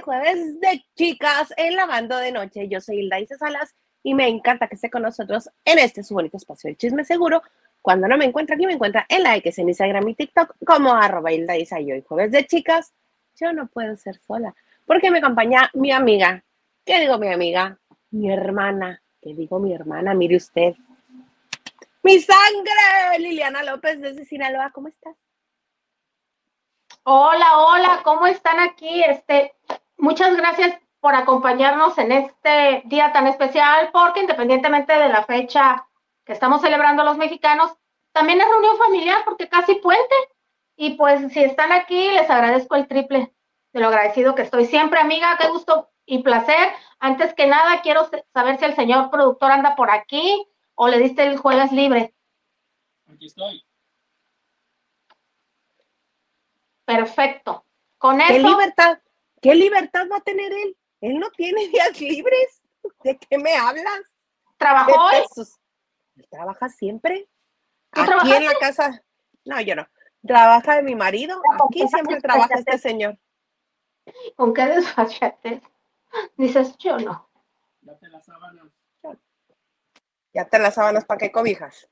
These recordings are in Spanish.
Jueves de chicas en Lavando de Noche. Yo soy Hilda Isa Salas y me encanta que esté con nosotros en este su bonito espacio de chisme seguro. Cuando no me encuentra aquí, me encuentra en la X en Instagram y TikTok como arroba Hilda Isa. Y hoy jueves de chicas, yo no puedo ser sola porque me acompaña mi amiga. ¿Qué digo mi amiga? Mi hermana. ¿Qué digo mi hermana? Mire usted. Mi sangre, Liliana López desde Sinaloa. ¿Cómo estás? Hola, hola, ¿cómo están aquí? Este, muchas gracias por acompañarnos en este día tan especial, porque independientemente de la fecha que estamos celebrando los mexicanos, también es reunión familiar porque casi puente. Y pues si están aquí, les agradezco el triple de lo agradecido que estoy. Siempre, amiga, qué gusto y placer. Antes que nada, quiero saber si el señor productor anda por aquí o le diste el jueves libre. Aquí estoy. Perfecto. Con ¿Qué eso. libertad? ¿Qué libertad va a tener él? Él no tiene días libres. ¿De qué me hablas? ¿Trabajó hoy? Él trabaja siempre. ¿Tú Aquí en la casa. No, yo no. Trabaja de mi marido. Aquí siempre trabaja este señor. ¿Con qué desfachatez? Dices, yo no. Date las sábanas. Ya te las sábanas para qué cobijas.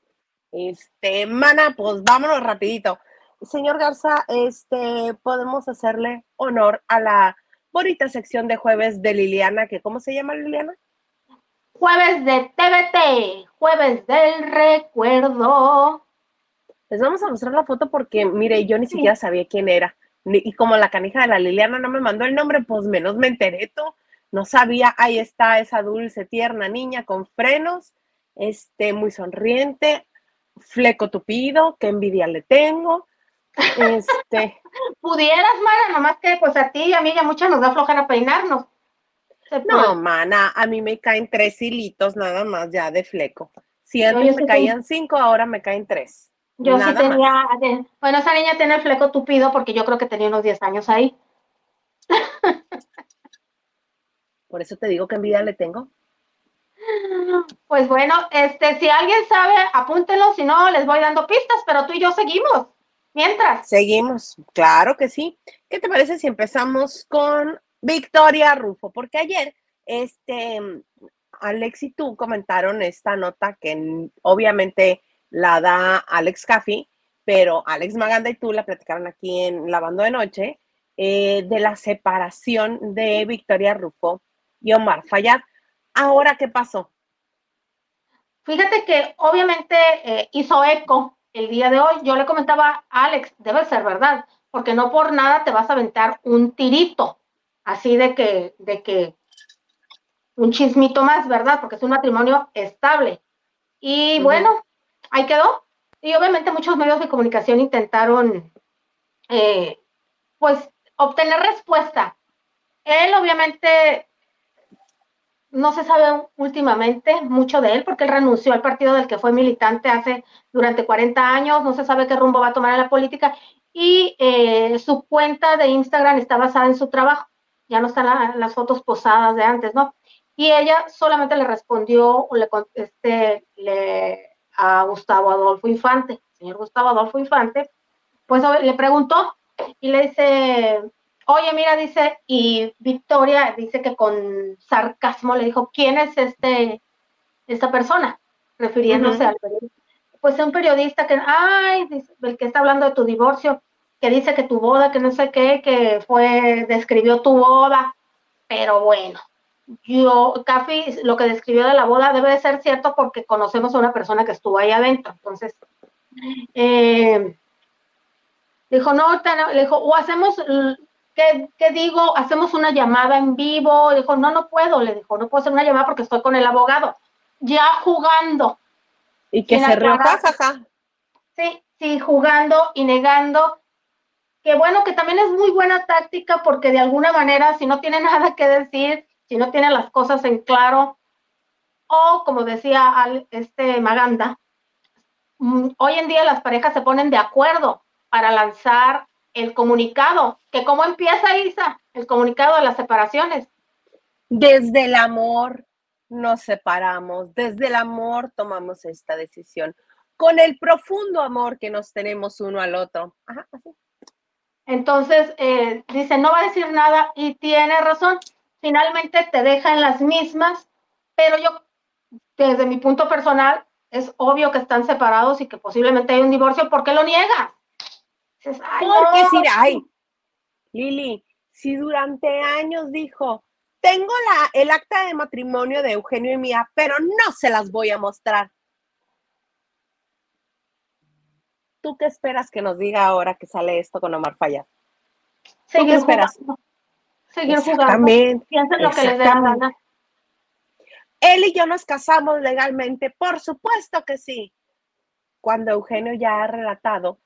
Este, mana, pues vámonos rapidito. Señor Garza, este, podemos hacerle honor a la bonita sección de jueves de Liliana, que ¿cómo se llama Liliana? Jueves de TVT, jueves del recuerdo. Les vamos a mostrar la foto porque, mire, yo ni siquiera sabía quién era. Y como la canija de la Liliana no me mandó el nombre, pues menos me enteré, tú. No sabía, ahí está esa dulce, tierna niña con frenos, este, muy sonriente, fleco tupido, qué envidia le tengo. Este, Pudieras, Mara, nomás que pues a ti y a mí ya muchas nos da flojera peinarnos. No, mana, a mí me caen tres hilitos nada más ya de fleco. Si antes yo me sí caían cinco, ahora me caen tres. Yo sí nada más. tenía, bueno, esa niña tiene el fleco tupido porque yo creo que tenía unos 10 años ahí. Por eso te digo que envidia le tengo. Pues bueno, este, si alguien sabe, apúntenlo, si no, les voy dando pistas, pero tú y yo seguimos. Mientras, Seguimos, claro que sí. ¿Qué te parece si empezamos con Victoria Rufo? Porque ayer, este, Alex y tú comentaron esta nota que obviamente la da Alex Caffi, pero Alex Maganda y tú la platicaron aquí en Lavando de Noche, eh, de la separación de Victoria Rufo y Omar Fayad. Ahora, ¿qué pasó? fíjate que obviamente eh, hizo eco el día de hoy. Yo le comentaba a Alex, debe ser verdad, porque no por nada te vas a aventar un tirito, así de que, de que un chismito más, ¿verdad? Porque es un matrimonio estable. Y bueno, ahí quedó. Y obviamente muchos medios de comunicación intentaron, eh, pues, obtener respuesta. Él obviamente no se sabe últimamente mucho de él porque él renunció al partido del que fue militante hace durante 40 años, no se sabe qué rumbo va a tomar en la política y eh, su cuenta de Instagram está basada en su trabajo, ya no están la- las fotos posadas de antes, ¿no? Y ella solamente le respondió le contesté le, a Gustavo Adolfo Infante, señor Gustavo Adolfo Infante, pues le preguntó y le dice, oye, mira, dice, y Victoria dice que con sarcasmo le dijo, ¿quién es este, esta persona? Refiriéndose al periodista. Pues un periodista que, ay, dice, el que está hablando de tu divorcio, que dice que tu boda, que no sé qué, que fue, describió tu boda, pero bueno, yo, Cafi, lo que describió de la boda debe de ser cierto porque conocemos a una persona que estuvo ahí adentro, entonces, eh, dijo, no, te- le dijo, o hacemos, ¿qué, qué digo? Hacemos una llamada en vivo. Dijo, no, no puedo. Le dijo, no puedo hacer una llamada porque estoy con el abogado. Ya jugando. Y que se aclarar. jajaja. Sí, sí, jugando y negando. Que bueno, que también es muy buena táctica porque de alguna manera, si no tiene nada que decir, si no tiene las cosas en claro, o como decía al- este Maganda, mm, hoy en día las parejas se ponen de acuerdo para lanzar el comunicado, que cómo empieza Isa, el comunicado de las separaciones. Desde el amor nos separamos, desde el amor tomamos esta decisión, con el profundo amor que nos tenemos uno al otro. Ajá, así. Entonces, eh, dice, no va a decir nada y tiene razón. Finalmente te deja en las mismas, pero yo, desde mi punto personal, es obvio que están separados y que posiblemente hay un divorcio. ¿Por qué lo niegas? Dices, Porque si, ay, Lili, si durante años dijo, tengo la, el acta de matrimonio de Eugenio y mía, pero no se las voy a mostrar. ¿Tú qué esperas que nos diga ahora que sale esto con Omar Falla? ¿Tú qué esperas? Seguir jugando. Piensen lo que les dé la gana. Él y yo nos casamos legalmente, por supuesto que sí. Cuando Eugenio ya ha relatado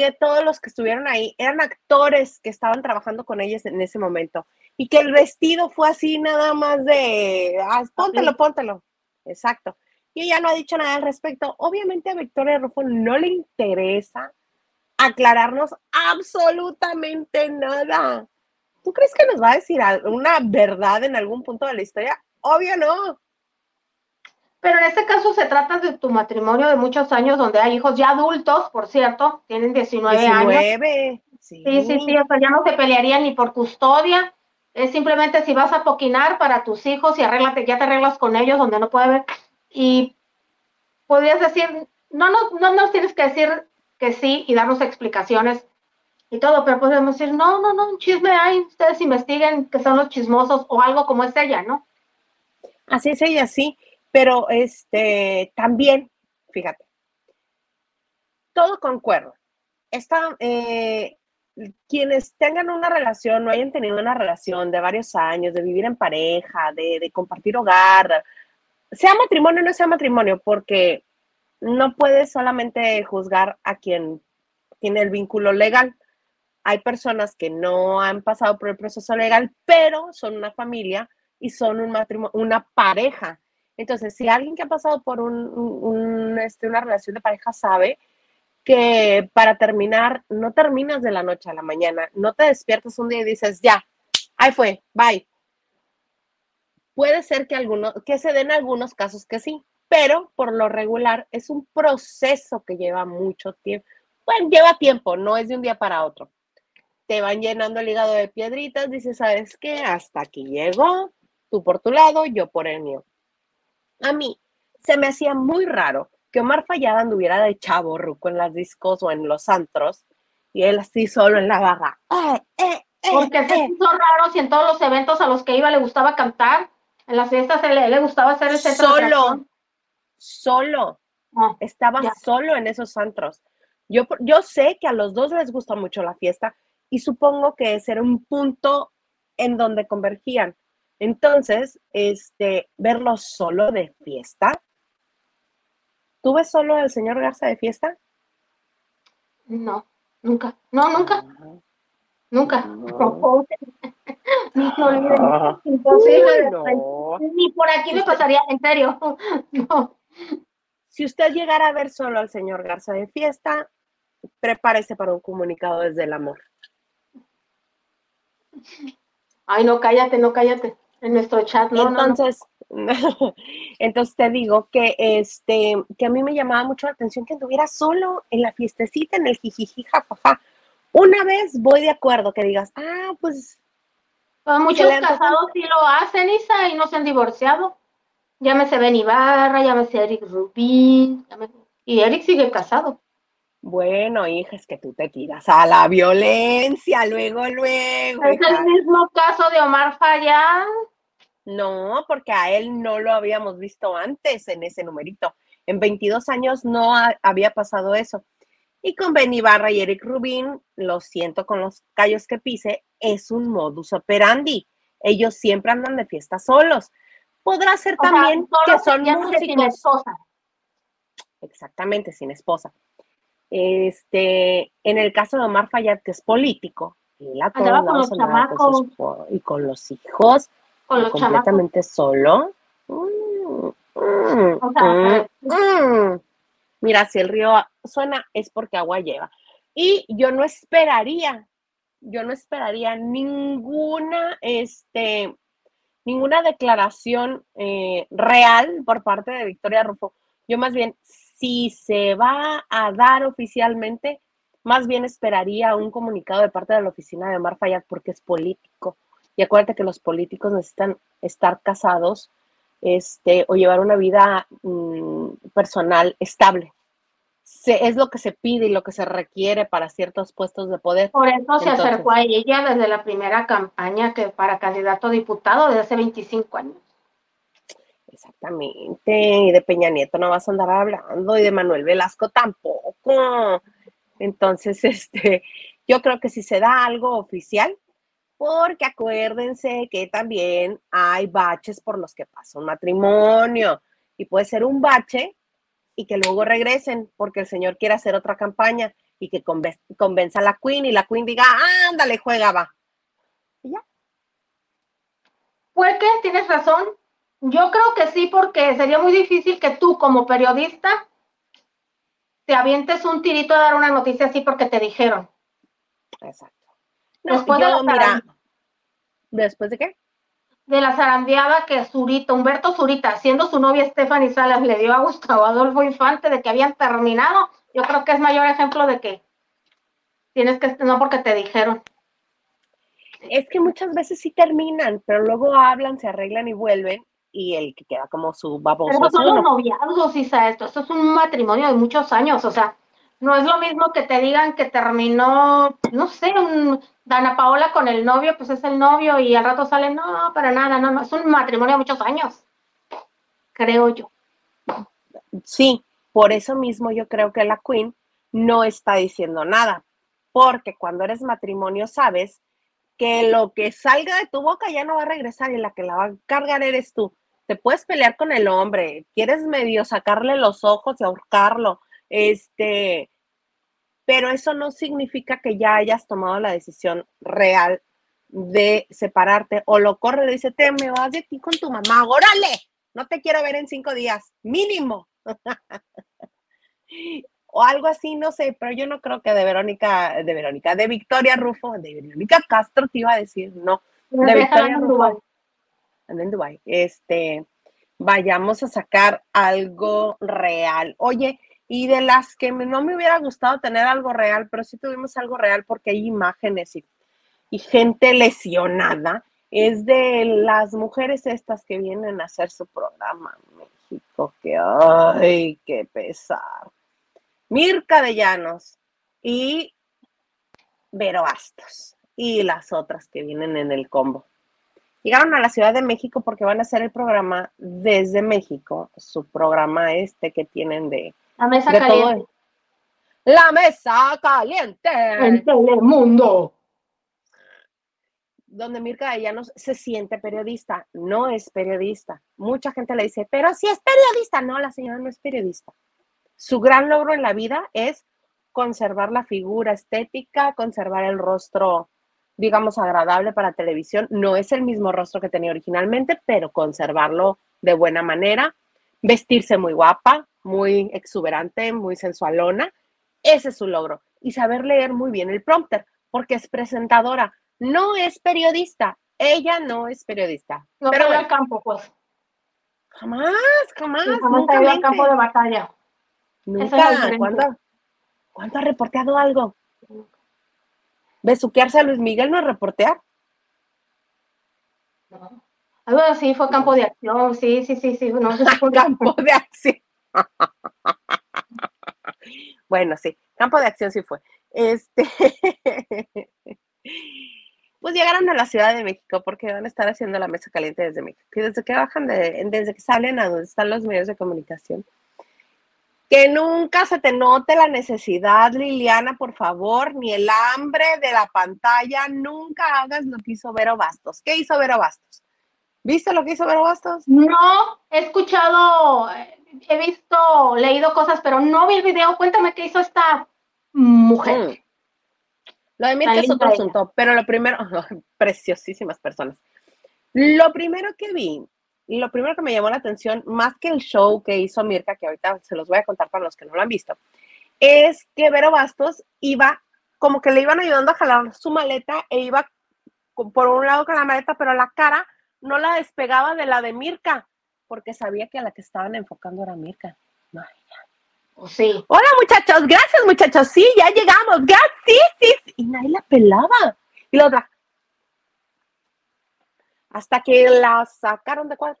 que todos los que estuvieron ahí eran actores que estaban trabajando con ellos en ese momento y que el vestido fue así nada más de, ah, póntelo, póntelo. Exacto. Y ella no ha dicho nada al respecto. Obviamente a Victoria Rufo no le interesa aclararnos absolutamente nada. ¿Tú crees que nos va a decir una verdad en algún punto de la historia? Obvio no. Pero en este caso se trata de tu matrimonio de muchos años, donde hay hijos ya adultos, por cierto, tienen 19, 19 años. Sí, sí, sí, sí, o sea, ya no te pelearían ni por custodia. Es simplemente si vas a poquinar para tus hijos y arréglate, ya te arreglas con ellos donde no puede haber. Y podrías decir, no, no, no nos tienes que decir que sí y darnos explicaciones y todo, pero podemos decir, no, no, no, un chisme hay, ustedes investiguen que son los chismosos o algo como es ella, ¿no? Así es ella, sí. Pero este, también, fíjate, todo concuerdo. Esta, eh, quienes tengan una relación, no hayan tenido una relación de varios años, de vivir en pareja, de, compartir hogar, sea matrimonio o no sea matrimonio, porque no puedes solamente juzgar a quien tiene el vínculo legal. Hay personas que no han pasado por el proceso legal, pero son una familia y son un matrimonio, una pareja. Entonces, si alguien que ha pasado por este, una relación de pareja sabe que para terminar, no terminas de la noche a la mañana, no te despiertas un día y dices, ya, ahí fue, bye. Puede ser que, algunos, que se den algunos casos que sí, pero por lo regular es un proceso que lleva mucho tiempo. Bueno, lleva tiempo, no es de un día para otro. Te van llenando el hígado de piedritas, dices, ¿sabes qué? Hasta aquí llegó, tú por tu lado, yo por el mío a mí se me hacía muy raro que Omar Fallada anduviera de chavo ruco en las discos o en los antros y él así solo en la barra. Eh, eh, eh, Porque se hizo raro si en todos los eventos a los que iba le gustaba cantar, en las fiestas le, le gustaba hacer el centro Solo, solo. Estaba solo en esos antros. Yo, yo sé que a los dos les gusta mucho la fiesta y supongo que ese era un punto en donde convergían. Entonces, este, verlo solo de fiesta. ¿Tú ves solo al señor Garza de fiesta? No, nunca. No, nunca. Nunca. Imposible. Ni por aquí me pasaría, en serio. no. Si usted llegara a ver solo al señor Garza de fiesta, prepárese para un comunicado desde el amor. Ay, no, cállate, no, cállate en nuestro chat. No, entonces, entonces te digo que este, que a mí me llamaba mucho la atención que estuviera solo en la fiestecita, en el jijiji, jajaja. Una vez voy de acuerdo que digas, ah, pues. pues muchos casados sí lo hacen, Isa, y no se han divorciado. Llámese Ben Ibarra, llámese Eric Rubín, y Eric sigue casado. Bueno, hija, es que tú te tiras a la violencia, luego, luego. ¿Es el mismo caso de Omar Fayad? No, porque a él no lo habíamos visto antes en ese numerito. En 22 años no había pasado eso. Y con Ben Ibarra y Eric Rubin, lo siento con los callos que pise, es un modus operandi. Ellos siempre andan de fiesta solos. Podrá ser también que son músicos. Sin esposa. Exactamente, sin esposa. Este, en el caso de Omar Fayad, que es político, él a todos con los chamacos. y con los hijos, con los completamente solo. Mm, mm, mm, Mira, si el río suena es porque agua lleva. Y yo no esperaría, yo no esperaría ninguna, este, ninguna declaración eh, real por parte de Victoria Rufo. Yo más bien si se va a dar oficialmente, más bien esperaría un comunicado de parte de la oficina de Omar Fayad porque es político. Y acuérdate que los políticos necesitan estar casados este, o llevar una vida mm, personal estable. Se, es lo que se pide y lo que se requiere para ciertos puestos de poder. Por eso se acercó a ella desde la primera campaña que para candidato a diputado de hace 25 años. Exactamente, y de Peña Nieto no vas a andar hablando, y de Manuel Velasco tampoco. Entonces, este, yo creo que si se da algo oficial, porque acuérdense que también hay baches por los que pasa un matrimonio, y puede ser un bache y que luego regresen porque el señor quiere hacer otra campaña y que convenza a la Queen y la Queen diga, ándale, juega, va. Y ya. Pues que tienes razón, yo creo que sí, porque sería muy difícil que tú como periodista te avientes un tirito a dar una noticia así porque te dijeron. Exacto. Después de la mira, ¿después de qué? De la zarandeada que Zurita, Humberto Zurita, siendo su novia Stephanie Salas, le dio a Gustavo Adolfo Infante de que habían terminado. Yo creo que es mayor ejemplo de que tienes que, no porque te dijeron. Es que muchas veces sí terminan, pero luego hablan, se arreglan y vuelven y el que queda como su baboso. Pero son los noviazgos, Isa, esto. Esto es un matrimonio de muchos años, o sea, no es lo mismo que te digan que terminó, no sé, un Dana Paola con el novio, pues es el novio y al rato sale, no, para nada, no, no, es un matrimonio de muchos años, creo yo. Sí, por eso mismo yo creo que la Queen no está diciendo nada, porque cuando eres matrimonio sabes que lo que salga de tu boca ya no va a regresar y la que la va a cargar eres tú te puedes pelear con el hombre, quieres medio sacarle los ojos y ahorcarlo, este, pero eso no significa que ya hayas tomado la decisión real de separarte o lo corre y dice, te me vas de aquí con tu mamá, órale, no te quiero ver en cinco días, mínimo. o algo así, no sé, pero yo no creo que de Verónica, de Verónica, de Victoria Rufo, de Verónica Castro te iba a decir, no, de Victoria Rufo en Dubai, este, vayamos a sacar algo real. Oye, y de las que no me hubiera gustado tener algo real, pero sí tuvimos algo real porque hay imágenes y, gente lesionada, es de las mujeres estas que vienen a hacer su programa en México, que ay, qué pesar. Mirka de Llanos y Vero Bastos y las otras que vienen en el combo. Llegaron a la Ciudad de México porque van a hacer el programa desde México, su programa este que tienen de... La mesa caliente. La mesa caliente. En Telemundo. Donde Mirka de Llanos se siente periodista, no es periodista. Mucha gente le dice, pero si es periodista. No, la señora no es periodista. Su gran logro en la vida es conservar la figura estética, conservar el rostro digamos, agradable para televisión. No es el mismo rostro que tenía originalmente, pero conservarlo de buena manera, vestirse muy guapa, muy exuberante, muy sensualona. Ese es su logro. Y saber leer muy bien el prompter, porque es presentadora, no es periodista. Ella no es periodista. No pero al campo, pues. Jamás, jamás. jamás al campo de batalla. Nunca. ¿Cuándo, ¿Cuándo ha reporteado algo? besuquearse a Luis Miguel no es reportear. No. Algo así fue campo de acción, sí, sí, sí, sí. No, campo de acción. Bueno, sí, campo de acción sí fue. Este, pues llegaron a la Ciudad de México porque van a estar haciendo la mesa caliente desde México. Y desde que bajan, de, desde que salen a donde están los medios de comunicación, que nunca se te note la necesidad, Liliana, por favor, ni el hambre de la pantalla. Nunca hagas lo que hizo Vero Bastos. ¿Qué hizo Vero Bastos? ¿Viste lo que hizo Vero Bastos? No, he escuchado, he visto, leído cosas, pero no vi el video. Cuéntame qué hizo esta mujer. Mm. Lo de Mirka es otro asunto, pero lo primero, preciosísimas personas. Lo primero que vi lo primero que me llamó la atención, más que el show que hizo Mirka, que ahorita se los voy a contar para los que no lo han visto, es que Vero Bastos iba, como que le iban ayudando a jalar su maleta e iba por un lado con la maleta, pero la cara no la despegaba de la de Mirka, porque sabía que a la que estaban enfocando era Mirka, no Sí. Hola muchachos, gracias muchachos, sí, ya llegamos, gracias, sí, sí, sí. Y nadie la pelaba. Y la otra. Hasta que la sacaron de cuadro.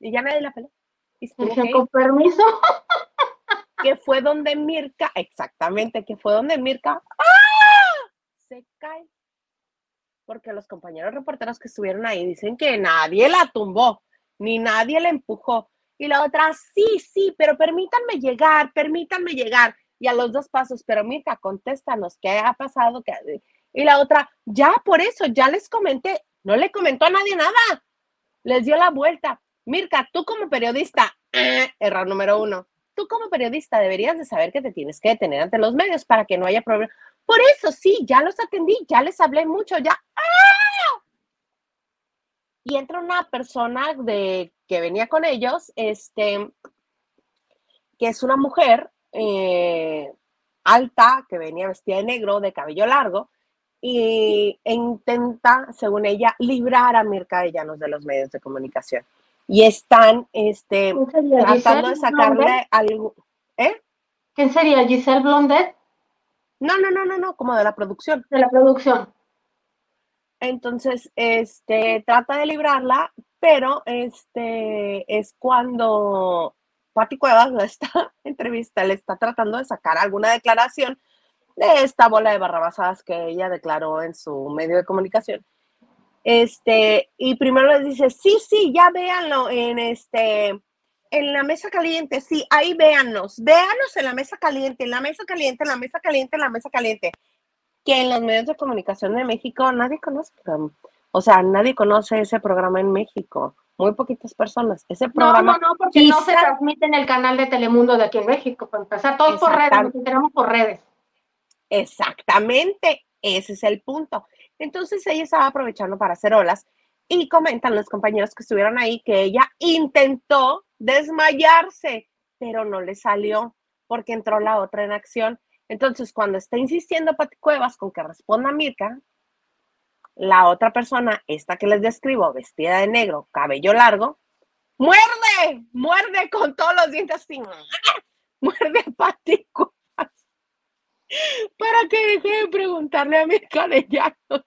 Y ya nadie la peló. Y se con permiso. que fue donde Mirka, exactamente, que fue donde Mirka ¡ah! se cae. Porque los compañeros reporteros que estuvieron ahí dicen que nadie la tumbó, ni nadie la empujó. Y la otra, sí, sí, pero permítanme llegar, permítanme llegar. Y a los dos pasos, pero Mirka, contéstanos, ¿qué ha pasado? ¿Qué- Y la otra, ya por eso, ya les comenté, no le comentó a nadie nada. Les dio la vuelta. Mirka, tú como periodista, eh, error número uno tú como periodista deberías de saber que te tienes que detener ante los medios para que no haya problema. Por eso sí, ya los atendí, ya les hablé mucho, ya. ¡Ah! Y entra una persona de que venía con ellos, este, que es una mujer eh, alta, que venía vestida de negro, de cabello largo, y e intenta, según ella, librar a Mirka de Llanos de los medios de comunicación. Y están, este, tratando de ¿Giselle sacarle algo. ¿Eh? ¿Quién sería? Giselle Blondet No, no, no, no, no, como de la producción. de la producción. Entonces, este, trata de librarla, pero este es cuando Pati Cuevas la está entrevista, le está tratando de sacar alguna declaración de esta bola de barrabasadas que ella declaró en su medio de comunicación. Este, y primero les dice, sí, sí, ya véanlo en este, en la mesa caliente, sí, ahí véannos, véanos en la mesa caliente, en la mesa caliente, en la mesa caliente, en la mesa caliente. Que en los medios de comunicación de México nadie conoce, o sea, nadie conoce ese programa en México, muy poquitas personas. Ese No, programa, no, no, porque no se transmite en el canal de Telemundo de aquí en México, para empezar, todos por redes, nos enteramos por redes. Exactamente, ese es el punto. Entonces ella estaba aprovechando para hacer olas y comentan los compañeros que estuvieron ahí que ella intentó desmayarse, pero no le salió porque entró la otra en acción. Entonces, cuando está insistiendo Pati Cuevas con que responda Mirka, la otra persona, esta que les describo, vestida de negro, cabello largo, muerde, muerde con todos los dientes así, muerde a Pati Cuevas para que deje de preguntarle a Mirka de Llanos.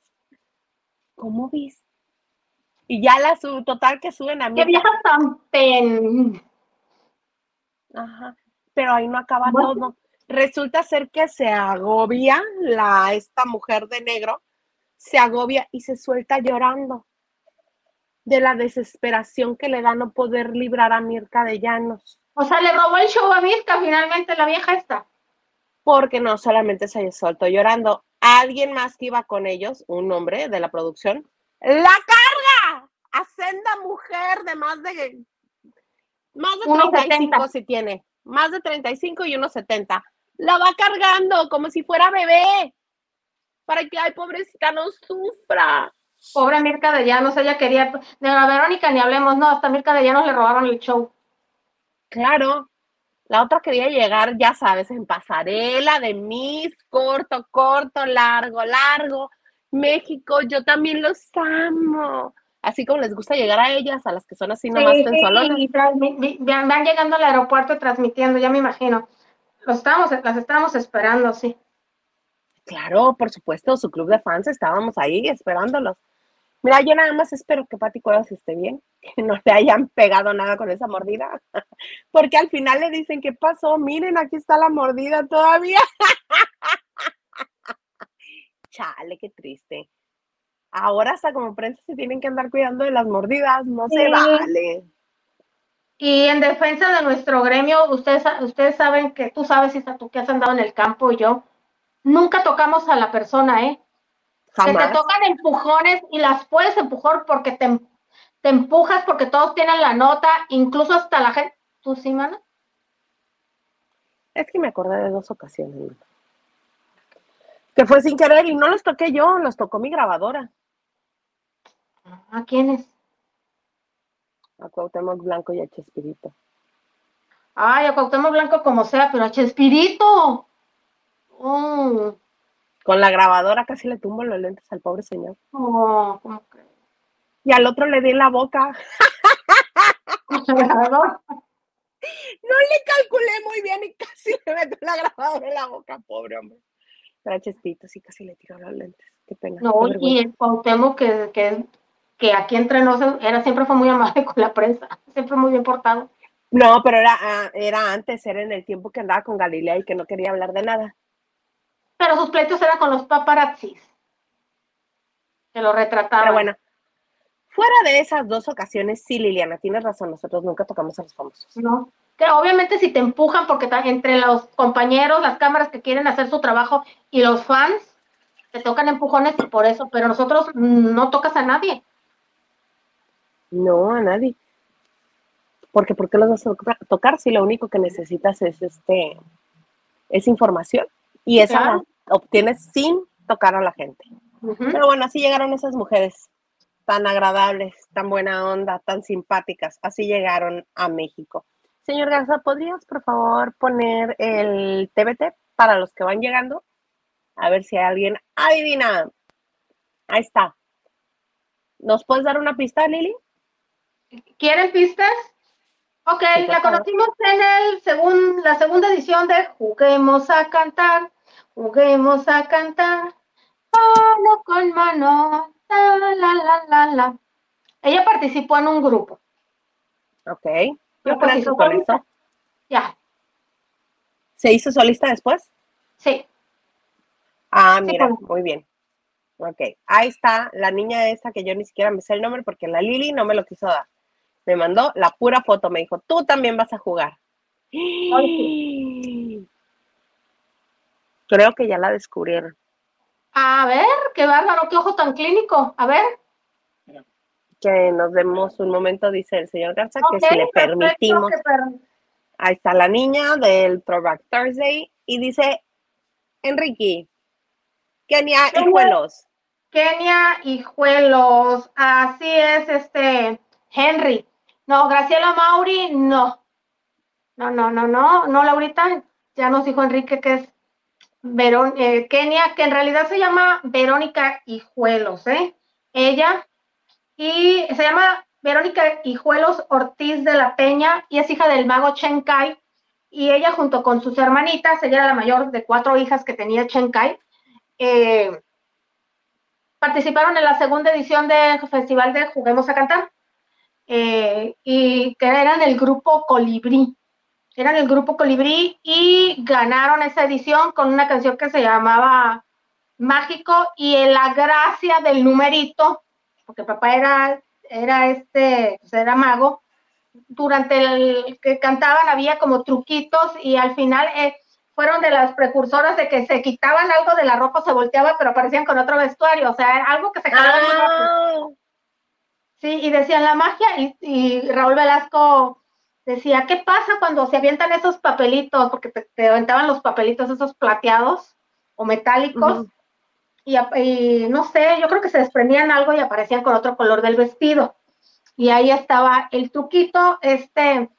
¿Cómo viste? Y ya la sub, total que suben a ¡Qué Mirka. vieja tan pen! Ajá, pero ahí no acaba Bueno. todo. Resulta ser que se agobia la, esta mujer de negro, se agobia y se suelta llorando de la desesperación que le da no poder librar a Mirka de Llanos. O sea, le robó el show a Mirka finalmente la vieja esta. porque no solamente se soltó llorando, alguien más que iba con ellos, un hombre de la producción, la carga a senda mujer de más de más de 1.70. 35 si tiene, más de 35 y 1.70. La va cargando como si fuera bebé para que ay pobrecita no sufra. Pobre Mirka de Llanos, ella quería. De la Verónica ni hablemos, no, hasta Mirka de Llanos le robaron el show. Claro. La otra quería llegar, ya sabes, en pasarela de Miss, corto, corto, largo, largo. México, yo también los amo. Así como les gusta llegar a ellas, a las que son así nomás Sí, y van, van llegando al aeropuerto transmitiendo, ya me imagino. Los estábamos, las estábamos esperando, sí. Claro, por supuesto, su club de fans estábamos ahí esperándolos. Mira, yo nada más espero que Pati Cuevas esté bien, que no le hayan pegado nada con esa mordida, porque al final le dicen, ¿qué pasó? Miren, aquí está la mordida todavía. Chale, qué triste. Ahora hasta como prensa se tienen que andar cuidando de las mordidas, no se vale. Y en defensa de nuestro gremio, ustedes, ustedes saben que tú sabes, Isa, tú que has andado en el campo y yo, nunca tocamos a la persona, ¿eh? Que te Jamás. tocan empujones y las puedes empujar porque te, em- te empujas, porque todos tienen la nota, incluso hasta la gente. ¿Tú sí, mana? Es que me acordé de dos ocasiones. Que fue sin querer y no los toqué yo, los tocó mi grabadora. ¿A quiénes? A Cuauhtémoc Blanco y a Chespirito. Ay, a Cuauhtémoc Blanco como sea, pero a Chespirito. Mm, Con la grabadora casi le tumbo los lentes al pobre señor. oh, ¿cómo que? Y al otro le di en la boca. No le calculé muy bien y casi le meto la grabadora en la boca, pobre hombre. Era chespito, sí, casi le tiró los lentes. Qué pena. No, qué y el Cuauhtémoc que, que, que aquí entre nosotros era, siempre fue muy amable con la prensa, siempre muy bien portado. No, pero era, ah, era antes, era en el tiempo que andaba con Galilea y que no quería hablar de nada. Pero sus pleitos eran con los paparazzis. Que lo retrataban. Pero bueno, fuera de esas dos ocasiones, sí, Liliana, tienes razón, nosotros nunca tocamos a los famosos. ¿no? Que obviamente si te empujan, porque entre los compañeros, las cámaras que quieren hacer su trabajo y los fans, te tocan empujones y por eso, pero nosotros no tocas a nadie. No, a nadie. Porque ¿por qué los vas a tocar- si lo único que necesitas es este es información? Y esa Claro. la obtienes sin tocar a la gente. Pero bueno, así llegaron esas mujeres tan agradables, tan buena onda, tan simpáticas. Así llegaron a México. Señor Garza, ¿podrías por favor poner el TBT para los que van llegando? A ver si alguien adivina. Ahí está. ¿Nos puedes dar una pista, Lili? ¿Quieren pistas? Ok, Sí, la conocimos en el segun- la segunda edición de Juguemos a cantar, juguemos a cantar, mano con mano, la, la, la, la, la. Ella participó en un grupo, Ok. Yo pues, eso, hizo solista. ya, ¿Se hizo solista después? sí. Ah, Sí, mira, muy bien. Ok, ahí está la niña esa que yo ni siquiera me sé el nombre porque la Lili no me lo quiso dar. Me mandó la pura foto, me dijo, tú también vas a jugar. Creo que ya la descubrieron. A ver, qué bárbaro, qué ojo tan clínico. A ver. Que nos demos un momento, dice el señor Garza, que si le permitimos. per- Ahí está la niña del Throwback Thursday y dice, Enrique, Kenia y Kenia. Juelos. Kenia Hijuelos, así es, este, Henry. No, Graciela Mauri, no. No, no, no, no, no, Laurita, ya nos dijo Enrique que es Verón, eh, Kenia, que en realidad se llama Verónica Hijuelos, ¿eh? Ella, y se llama Verónica Hijuelos Ortiz de la Peña, y es hija del mago Chen Kai, y ella junto con sus hermanitas, ella era la mayor de cuatro hijas que tenía Chen Kai, eh, participaron en la segunda edición del Festival de Juguemos a Cantar eh, y que eran el grupo Colibrí. Eran el grupo Colibrí y ganaron esa edición con una canción que se llamaba Mágico y en la gracia del numerito, porque papá era, era este, pues era mago. Durante el que cantaban había como truquitos y al final eh, fueron de las precursoras de que se quitaban algo de la ropa, se volteaba, pero aparecían con otro vestuario, o sea, era algo que se. Ah, Sí, y decían la magia, y, y Raúl Velasco decía, ¿qué pasa cuando se avientan esos papelitos? Porque te, te aventaban los papelitos esos plateados o metálicos. Y, no sé, yo creo que se desprendían algo y aparecían con otro color del vestido. Y ahí estaba el truquito, este,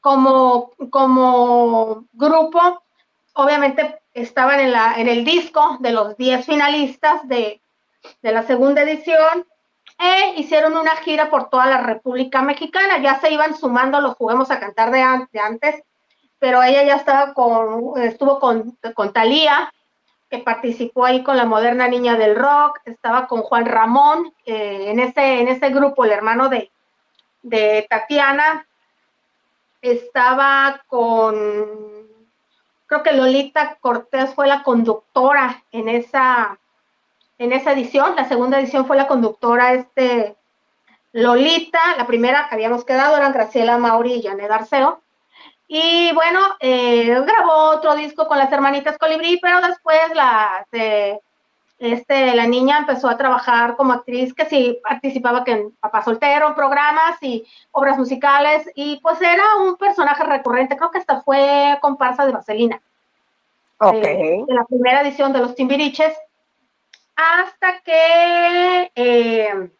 como, como grupo, obviamente estaban en, la, en el disco de los 10 finalistas de, de la segunda edición e hicieron una gira por toda la República Mexicana. Ya se iban sumando los Juguemos a Cantar de, an- de antes, pero ella ya estaba con, estuvo con, con Talía, que participó ahí con la moderna niña del rock, estaba con Juan Ramón, eh, en, ese, en ese grupo, el hermano de, de Tatiana, estaba con, creo que Lolita Cortés fue la conductora en esa, en esa edición, la segunda edición fue la conductora este Lolita, la primera que habíamos quedado eran Graciela Mauri y Janet Arceo, y bueno, eh, grabó otro disco con las hermanitas Colibrí, pero después la, se- este, la niña empezó a trabajar como actriz, que sí participaba que en Papá Soltero, en programas y obras musicales, y pues era un personaje recurrente, creo que hasta fue comparsa de Vaselina ok. eh, de la primera edición de los Timbiriches, hasta que eh,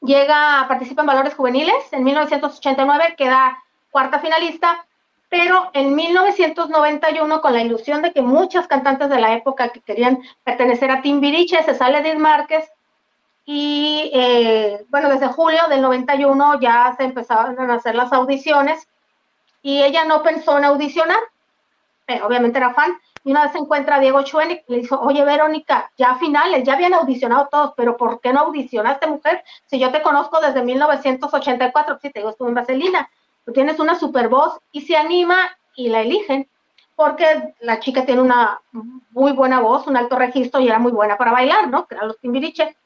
llega, participa en Valores Juveniles, en 1989 queda cuarta finalista, pero en 1991, con la ilusión de que muchas cantantes de la época que querían pertenecer a Timbiriche, se sale Edith Márquez, y eh, bueno, desde julio del 91 ya se empezaron a hacer las audiciones, y ella no pensó en audicionar, obviamente era fan. Y una vez se encuentra a Diego Chuenic, le dijo, oye Verónica, ya finales, ya habían audicionado todos, pero ¿por qué no audicionaste mujer? Si yo te conozco desde 1984, si te digo, estuve en Vaselina, tienes una super voz y se anima y la eligen, porque la chica tiene una muy buena voz, un alto registro y era muy buena para bailar, ¿no? Que eran los Timbiriche.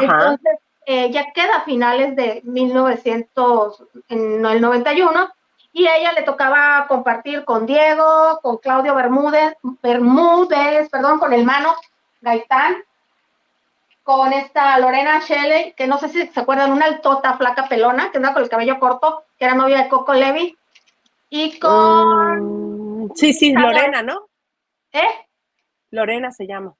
Entonces, ella queda a finales de 1900, en el 91, y a ella le tocaba compartir con Diego, con Claudio Bermúdez, Bermúdez, perdón, con el mano Gaitán, con esta Lorena Shelley, que no sé si se acuerdan, una altota flaca pelona, que anda con el cabello corto, que era novia de Coco Levi, y con... Mm, sí, sí, Lorena, ¿no? ¿Eh? Lorena se llama.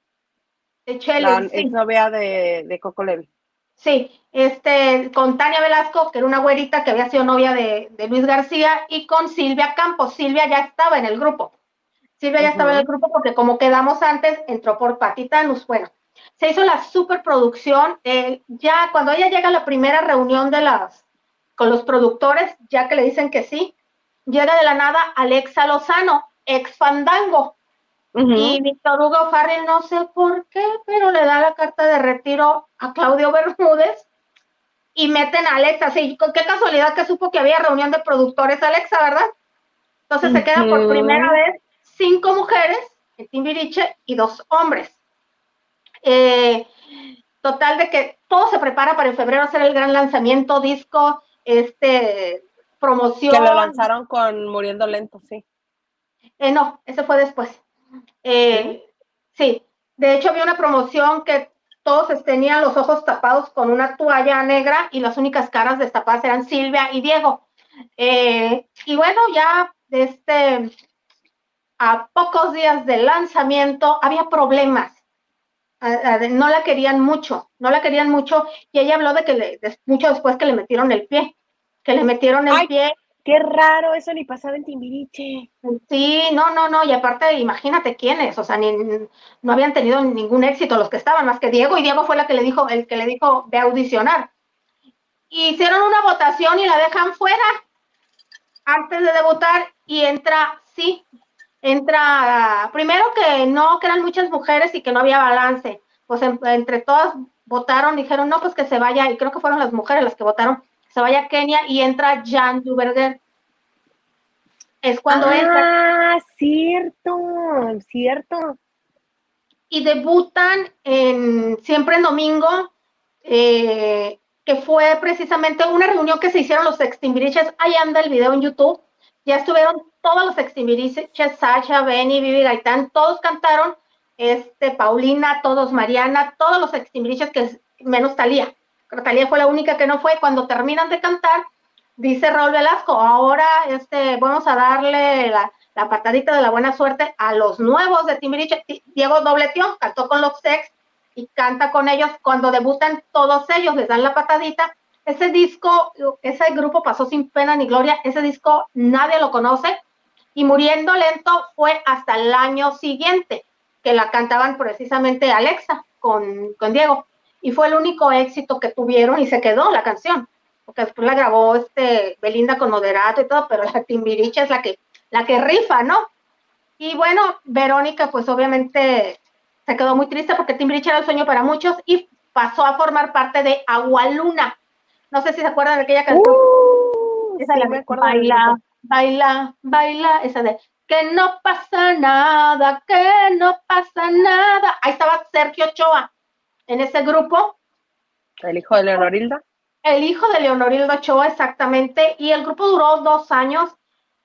De Shelley, La sí. ex novia de, de Coco Levi. Sí, este, con Tania Velasco, que era una güerita que había sido novia de, de Luis García, y con Silvia Campos. Silvia ya estaba en el grupo. Silvia ya estaba en el grupo porque como quedamos antes, entró por Patitanus. Bueno, se hizo la superproducción. eh, ya cuando ella llega a la primera reunión de las, con los productores, ya que le dicen que sí, llega de la nada Alexa Lozano, ex Fandango. Y Víctor Hugo Farrell, no sé por qué, pero le da la carta de retiro a Claudio Bermúdez y meten a Alexa. Sí, con qué casualidad que supo que había reunión de productores Alexa, ¿verdad? Entonces se quedan por primera vez cinco mujeres en Timbiriche y dos hombres. Eh, total de que todo se prepara para en febrero hacer el gran lanzamiento, disco, este, promoción. Que lo lanzaron con Muriendo Lento, sí. Eh, no, ese fue después. Eh, sí, de hecho había una promoción que todos tenían los ojos tapados con una toalla negra y las únicas caras destapadas eran Silvia y Diego. Eh, y bueno, ya este, a pocos días del lanzamiento había problemas. No la querían mucho, no la querían mucho y ella habló de que le, mucho después que le metieron el pie, que le metieron el Ay. pie Qué raro, eso ni pasaba en Timbiriche. Sí, no, no, no, y aparte, imagínate quiénes, o sea, ni, no habían tenido ningún éxito los que estaban, más que Diego, y Diego fue la que le dijo, el que le dijo de audicionar. Hicieron una votación y la dejan fuera antes de debutar y entra, sí, entra, primero que no, que eran muchas mujeres y que no había balance, pues en- entre todas votaron, dijeron, no, pues que se vaya, y creo que fueron las mujeres las que votaron, se vaya a Kenia y entra Jan Duberger. Es cuando entra. ah, cierto, cierto. y debutan en siempre en domingo, eh, que fue precisamente una reunión que se hicieron los extimbiriches. Ahí anda el video en YouTube. Ya estuvieron todos los extimbiriches, Sasha, Benny, Vivi Gaitán, todos cantaron, este, Paulina, todos, Mariana, todos los extimbiriches que menos Talía. Talía fue la única que no fue. Cuando terminan de cantar, dice Raúl Velasco, ahora este, vamos a darle la, la patadita de la buena suerte a los nuevos de Timbiriche. Ti- Diego Dobleteó cantó con los Sex y canta con ellos. Cuando debutan todos ellos, les dan la patadita. Ese disco, ese grupo pasó sin pena ni gloria. Ese disco nadie lo conoce. Y Muriendo Lento fue hasta el año siguiente, que la cantaban precisamente Alexa con, con Diego. Y fue el único éxito que tuvieron y se quedó la canción porque después la grabó este Belinda con moderato y todo, pero la Timbiriche es la que, la que rifa, ¿no? Y bueno, Verónica, pues obviamente se quedó muy triste porque Timbiriche era el sueño para muchos y pasó a formar parte de Agualuna. No sé si se acuerdan de aquella canción. Uh, esa sí, de me acuerdo baila. Baila, baila, esa de que no pasa nada, que no pasa nada. Ahí estaba Sergio Ochoa en ese grupo El hijo de Leonorilda. el hijo de Leonorildo Ochoa, exactamente, y el grupo duró dos años.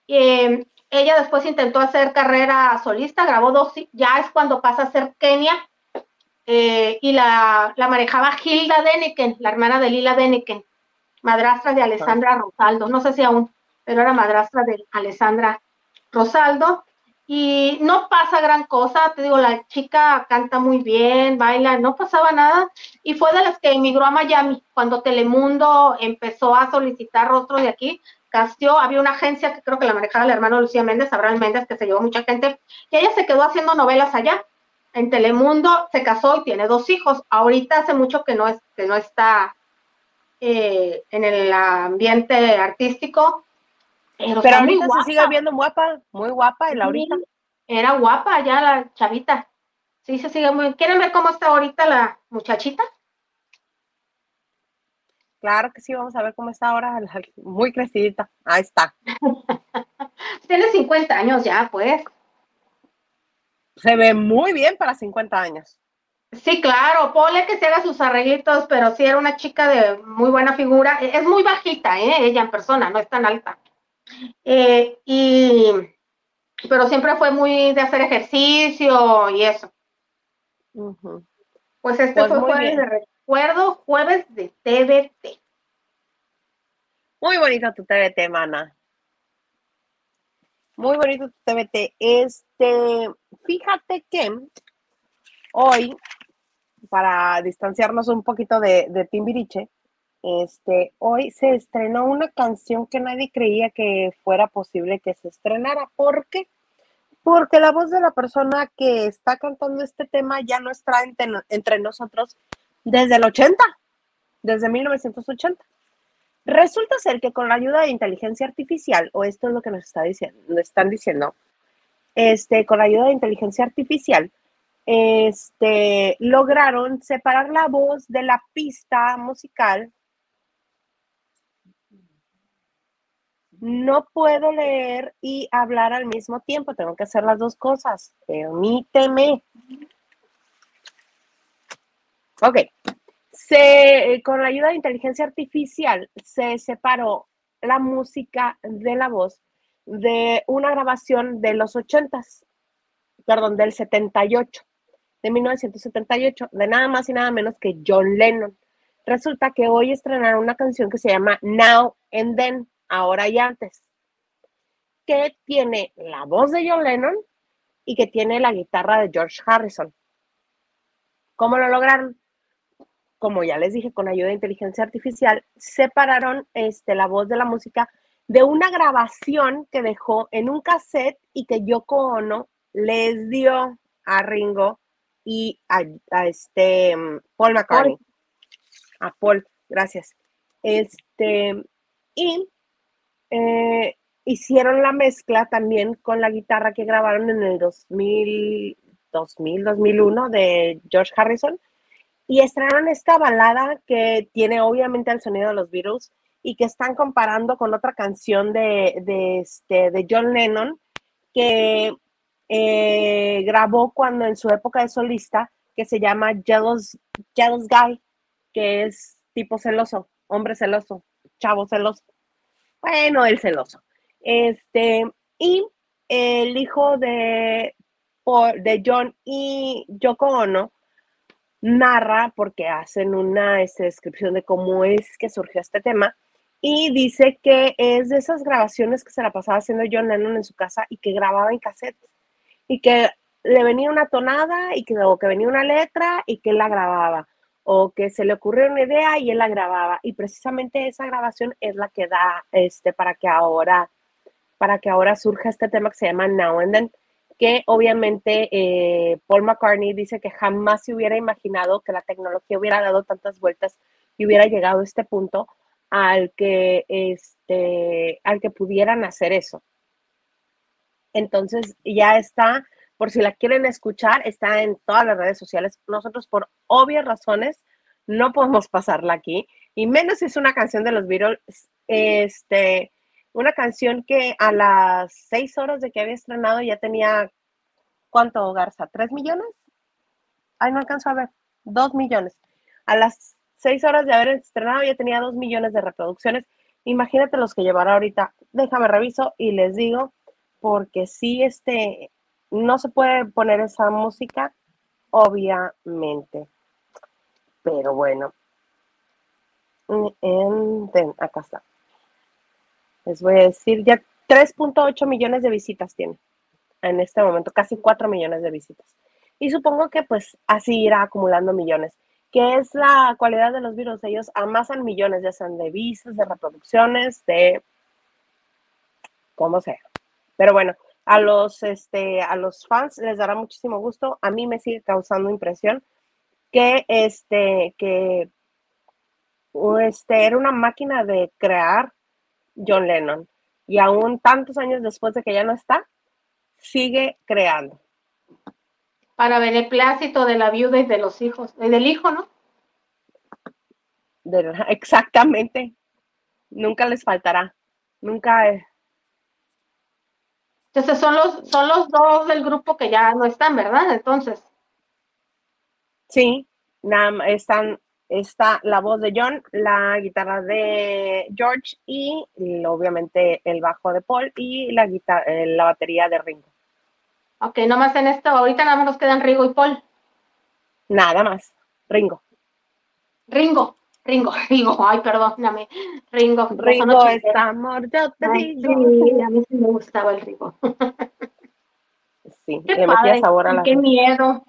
Eh, ella después intentó hacer carrera solista, grabó dos, ya es cuando pasa a ser Kenia, eh, y la, la manejaba Hilda Deniken, la hermana de Lila Deniken, madrastra de Alessandra Rosaldo, no sé si aún, pero era madrastra de Alessandra Rosaldo. Y no pasa gran cosa, te digo, la chica canta muy bien, baila, no pasaba nada. Y fue de las que emigró a Miami cuando Telemundo empezó a solicitar rostros de aquí. Castió, había una agencia que creo que la manejaba el hermano Lucía Méndez, Abraham Méndez, que se llevó mucha gente. Y ella se quedó haciendo novelas allá. En Telemundo se casó y tiene dos hijos. Ahorita hace mucho que no, es, que no está eh, en el ambiente artístico. Pero, Pero ahorita se sigue viendo guapa, muy guapa, el ahorita. Era guapa ya la chavita. Sí, se sigue muy. ¿Quieren ver cómo está ahorita la muchachita? Claro que sí, vamos a ver cómo está ahora, muy crecidita. Ahí está. Tiene 50 años ya, pues. Se ve muy bien para 50 años. Sí, claro, ponle que se haga sus arreglitos, pero sí era una chica de muy buena figura. Es muy bajita, ¿eh? Ella en persona, no es tan alta. Eh, y, pero siempre fue muy de hacer ejercicio y eso. Pues este Pues fue jueves bien. de recuerdo, jueves de TBT. Muy bonito tu TBT, mana. Muy bonito tu TBT. Este, fíjate que hoy, para distanciarnos un poquito de, de Timbiriche, este, hoy se estrenó una canción que nadie creía que fuera posible que se estrenara. ¿Por qué? Porque la voz de la persona que está cantando este tema ya no está entre, entre nosotros desde el 80, desde 1980. Resulta ser que con la ayuda de inteligencia artificial, o esto es lo que nos, está diciendo, nos están diciendo, este, con la ayuda de inteligencia artificial, este, lograron separar la voz de la pista musical. No puedo leer y hablar al mismo tiempo, tengo que hacer las dos cosas. Permíteme. Ok. Se, con la ayuda de inteligencia artificial se separó la música de la voz de una grabación de los 80s, perdón, del 78, de 1978, de nada más y nada menos que John Lennon. Resulta que hoy estrenaron una canción que se llama Now and Then, ahora y antes, que tiene la voz de John Lennon y que tiene la guitarra de George Harrison. ¿Cómo lo lograron? Como ya les dije, con ayuda de inteligencia artificial, separaron este, la voz de la música de una grabación que dejó en un cassette y que Yoko Ono les dio a Ringo y a, a este Paul McCartney. A Paul, gracias. Este, y eh, hicieron la mezcla también con la guitarra que grabaron en el 2000, 2000 2001 de George Harrison y estrenaron esta balada que tiene obviamente el sonido de los Beatles y que están comparando con otra canción de, de, este, de John Lennon que eh, grabó cuando en su época de solista que se llama Jealous, Jealous Guy, que es tipo celoso, hombre celoso, chavo celoso. Bueno, el celoso. Este, y el hijo de, de John y Yoko Ono narra, porque hacen una este, descripción de cómo es que surgió este tema, y dice que es de esas grabaciones que se la pasaba haciendo John Lennon en su casa y que grababa en cassette, y que le venía una tonada y que, o que venía una letra y que la grababa, o que se le ocurrió una idea y él la grababa, y precisamente esa grabación es la que da este, para que ahora para que ahora surja este tema que se llama Now and Then, que obviamente eh, Paul McCartney dice que jamás se hubiera imaginado que la tecnología hubiera dado tantas vueltas y hubiera llegado a este punto al que, este, al que pudieran hacer eso. Entonces ya está, por si la quieren escuchar, está en todas las redes sociales. Nosotros por obvias razones no podemos pasarla aquí, y menos si es una canción de los Beatles, este, una canción que a las seis horas de que había estrenado ya tenía, ¿cuánto, Garza? ¿Tres millones? Ay, no alcanzo a ver, dos millones. A las seis horas de haber estrenado ya tenía dos millones de reproducciones. Imagínate los que llevará ahorita. Déjame reviso y les digo, porque sí, este, no se puede poner esa música, obviamente. Pero bueno. En, en, acá está. Les voy a decir, ya 3.8 millones de visitas tiene en este momento, casi 4 millones de visitas. Y supongo que pues así irá acumulando millones, que es la cualidad de los virus. Ellos amasan millones, ya sean de vistas, de reproducciones, de como sea. Pero bueno, a los, este, a los fans les dará muchísimo gusto. A mí me sigue causando impresión que, este, que este, era una máquina de crear John Lennon. y aún tantos años después de que ya no está, sigue creando. Para beneplácito de la viuda y de los hijos, y del hijo, ¿no? exactamente. Nunca les faltará. Nunca. Entonces son los, son los dos del grupo que ya no están, ¿verdad? Entonces. Sí, están, está la voz de John, la guitarra de George y, obviamente el bajo de Paul y la, guitarra, eh, la batería de Ringo. Ok, nomás en esto, ahorita nada más nos quedan Ringo y Paul. Nada más, Ringo. Ringo. Ringo, Ringo, ay, perdóname, Ringo. Ringo es amor, yo te. Sí, a mí sí me gustaba el Ringo. Sí, qué le metía sabor a la Qué miedo.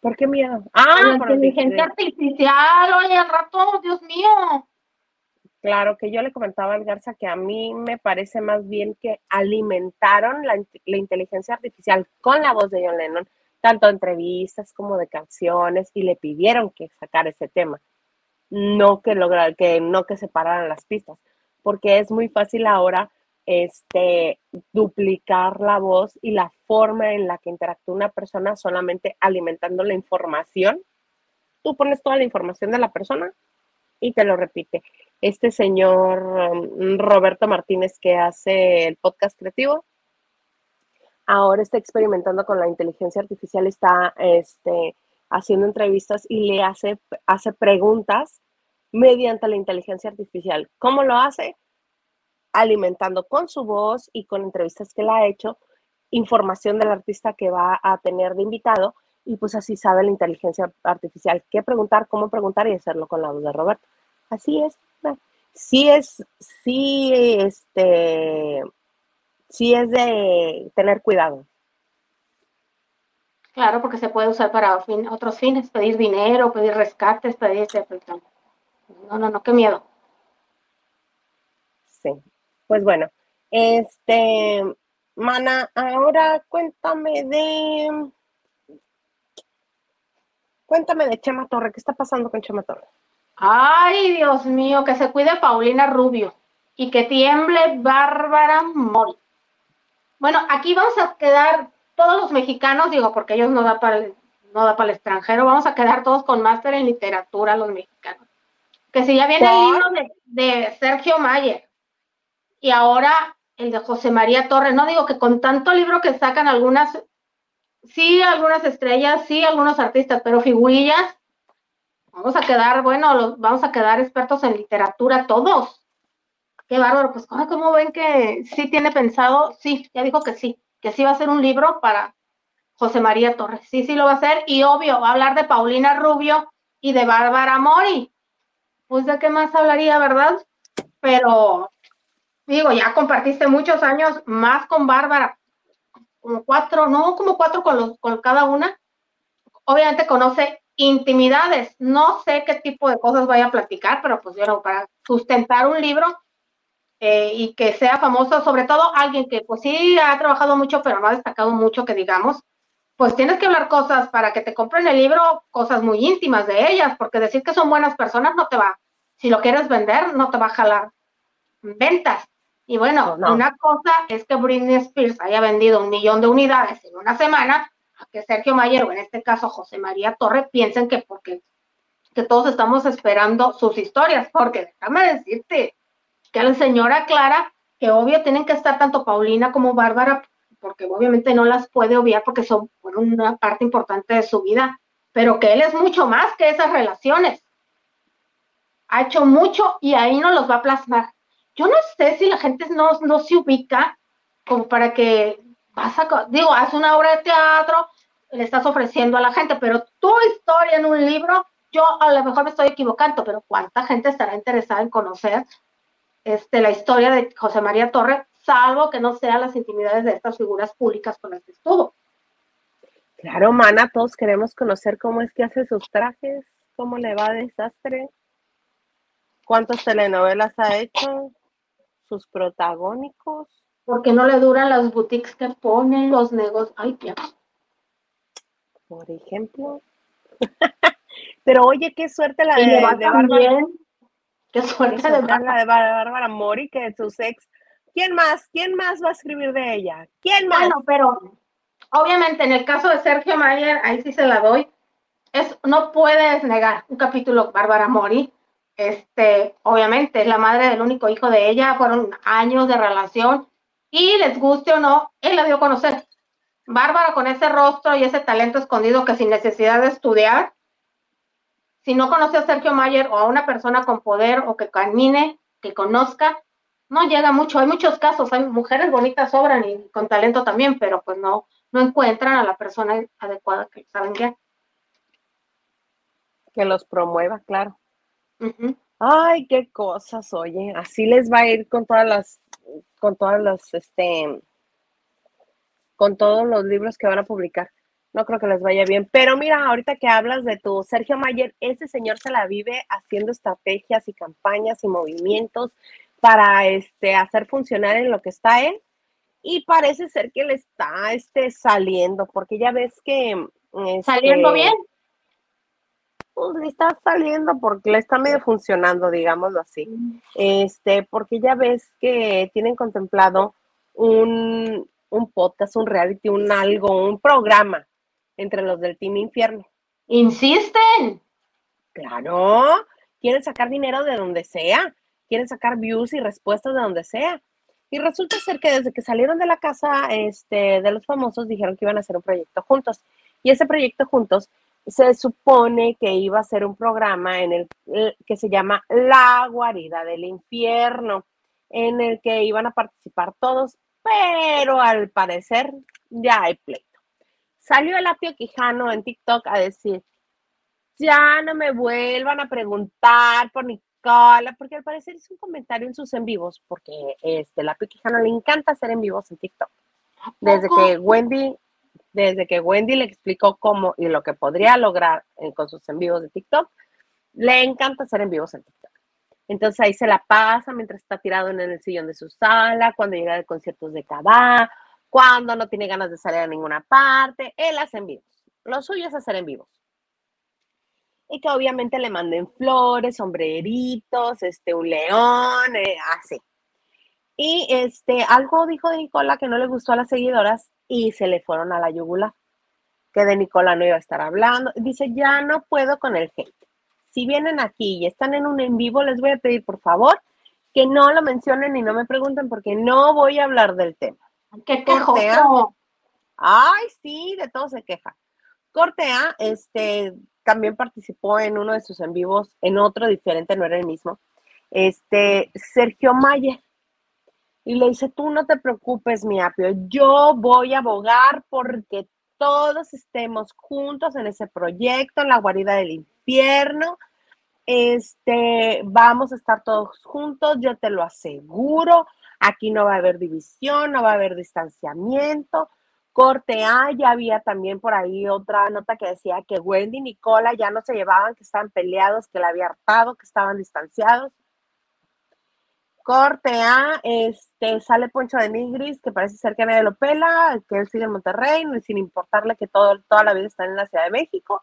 ¿Por qué miedo? Ah, por inteligencia artificial, oye, al rato, Dios mío. Claro, que yo le comentaba al Garza que a mí me parece más bien que alimentaron la, la inteligencia artificial con la voz de John Lennon tanto entrevistas como de canciones, y le pidieron que sacara ese tema, no que lograr, que no que separaran las pistas, porque es muy fácil ahora este, duplicar la voz y la forma en la que interactúa una persona solamente alimentando la información. Tú pones toda la información de la persona y te lo repite. Este señor um, Roberto Martínez que hace el podcast creativo, ahora está experimentando con la inteligencia artificial, está este, haciendo entrevistas y le hace, hace preguntas mediante la inteligencia artificial. ¿Cómo lo hace? Alimentando con su voz y con entrevistas que le ha hecho información del artista que va a tener de invitado y pues así sabe la inteligencia artificial qué preguntar, cómo preguntar y hacerlo con la voz de Roberto. Así es. Sí es, sí, este, sí es de tener cuidado. Claro, porque se puede usar para otros fines, pedir dinero, pedir rescates, pedir... No, no, no, qué miedo. Sí, pues bueno, este, Mana, ahora cuéntame de... Cuéntame de Chema Torre, ¿qué está pasando con Chema Torre? Ay, Dios mío, que se cuide Paulina Rubio y que tiemble Bárbara Mori. Bueno, aquí vamos a quedar todos los mexicanos, digo, porque ellos no da para el, no da para el extranjero, vamos a quedar todos con máster en literatura los mexicanos. Que si ya viene el libro de, de Sergio Mayer y ahora el de José María Torres, no digo que con tanto libro que sacan algunas, sí, algunas estrellas, sí, algunos artistas, pero figurillas, vamos a quedar, bueno, los, vamos a quedar expertos en literatura todos. Qué bárbaro, pues ¿cómo ven que sí tiene pensado? Sí, ya dijo que sí, que sí va a ser un libro para José María Torres. Sí, sí lo va a hacer. Y obvio, va a hablar de Paulina Rubio y de Bárbara Mori. Pues de qué más hablaría, ¿verdad? Pero digo, ya compartiste muchos años más con Bárbara, como cuatro, no, como cuatro con, los, con cada una. Obviamente conoce intimidades. No sé qué tipo de cosas vaya a platicar, pero pues bueno, para sustentar un libro eh, y que sea famoso, sobre todo alguien que pues sí ha trabajado mucho, pero no ha destacado mucho, que digamos, pues tienes que hablar cosas para que te compren el libro, cosas muy íntimas de ellas, porque decir que son buenas personas no te va, si lo quieres vender, no te va a jalar ventas. Y bueno, una cosa es que Britney Spears haya vendido un millón de unidades en una semana, a que Sergio Mayer o en este caso José María Torre piensen que porque que todos estamos esperando sus historias, porque déjame decirte, que la señora Clara, que obvio tienen que estar tanto Paulina como Bárbara, porque obviamente no las puede obviar porque son una parte importante de su vida, pero que él es mucho más que esas relaciones. Ha hecho mucho y ahí no los va a plasmar. Yo no sé si la gente no, no se ubica como para que vas a, digo, haz una obra de teatro, le estás ofreciendo a la gente, pero tu historia en un libro, yo a lo mejor me estoy equivocando, pero ¿cuánta gente estará interesada en conocer este, la historia de José María Torre, salvo que no sean las intimidades de estas figuras públicas con las que estuvo. Claro, mana, todos queremos conocer cómo es que hace sus trajes, cómo le va de desastre, cuántas telenovelas ha hecho, sus protagónicos. Porque no le duran las boutiques que ponen, los negocios. Ay, ya. Por ejemplo. Pero oye, qué suerte la de, de Qué Que suerte de Bárbara. de Bárbara Mori, que sus ex. ¿Quién más? ¿Quién más va a escribir de ella? ¿Quién más? Bueno, pero obviamente en el caso de Sergio Mayer, ahí sí se la doy. Es, no puedes negar un capítulo Bárbara Mori. Este, obviamente, es la madre del único hijo de ella, fueron años de relación y les guste o no, él la dio a conocer. Bárbara con ese rostro y ese talento escondido que sin necesidad de estudiar, si no conoce a Sergio Mayer o a una persona con poder o que camine, que conozca, no llega mucho. Hay muchos casos, hay mujeres bonitas sobran y con talento también, pero pues no, no encuentran a la persona adecuada que saben qué. Que los promueva, claro. Ay, qué cosas, oye. Así les va a ir con todas las, con todas las, este, con todos los libros que van a publicar. No creo que les vaya bien. Pero mira, ahorita que hablas de tu Sergio Mayer, ese señor se la vive haciendo estrategias y campañas y movimientos para este, hacer funcionar en lo que está él. Y parece ser que le está este, saliendo, porque ya ves que. Saliendo este, bien. pues, le está saliendo porque le está medio funcionando, digámoslo así. Este, porque ya ves que tienen contemplado un, un podcast, un reality, un algo, un programa entre los del Team Infierno. Insisten. Claro, quieren sacar dinero de donde sea, quieren sacar views y respuestas de donde sea. Y resulta ser que desde que salieron de la casa este, de los famosos dijeron que iban a hacer un proyecto juntos. Y ese proyecto juntos se supone que iba a ser un programa en el eh, que se llama La Guarida del Infierno, en el que iban a participar todos, pero al parecer ya hay pleito. Salió el apio Quijano en TikTok a decir, ya no me vuelvan a preguntar por Nicola, porque al parecer hizo un comentario en sus en vivos, porque este, la Apio Quijano le encanta hacer en vivos en TikTok. ¿A Desde que Wendy, desde que Wendy le explicó cómo y lo que podría lograr eh, con sus en vivos de TikTok, le encanta hacer en vivos en TikTok. Entonces ahí se la pasa mientras está tirado en el sillón de su sala, cuando llega de conciertos de Cabá, cuando no tiene ganas de salir a ninguna parte, él hace en vivos. Lo suyo es hacer en vivos. Y que obviamente le manden flores, sombreritos, este, un león, eh, así. Y este, algo dijo de Nicola que no le gustó a las seguidoras y se le fueron a la yugular. Que de Nicola no iba a estar hablando. Dice, ya no puedo con el hate. Si vienen aquí y están en un en vivo, les voy a pedir por favor que no lo mencionen y no me pregunten porque no voy a hablar del tema. Qué quejoso. Ay, sí, de todo se queja. Cortea, este, también participó en uno de sus en vivos, en otro diferente, no era el mismo. Este, Sergio Mayer. Y le dice, tú no te preocupes, mi apio, yo voy a abogar porque todos estemos juntos en ese proyecto, en la guarida del infierno. Este, vamos a estar todos juntos, yo te lo aseguro. Aquí no va a haber división, no va a haber distanciamiento. Corte A, ya había también por ahí otra nota que decía que Wendy y Nicola ya no se llevaban, que estaban peleados, que la había hartado, que estaban distanciados. Corte A, este, sale Poncho de Nigris, que parece ser que nadie lo pela, que él sigue en Monterrey, sin importarle que todo, toda la vida está en la Ciudad de México.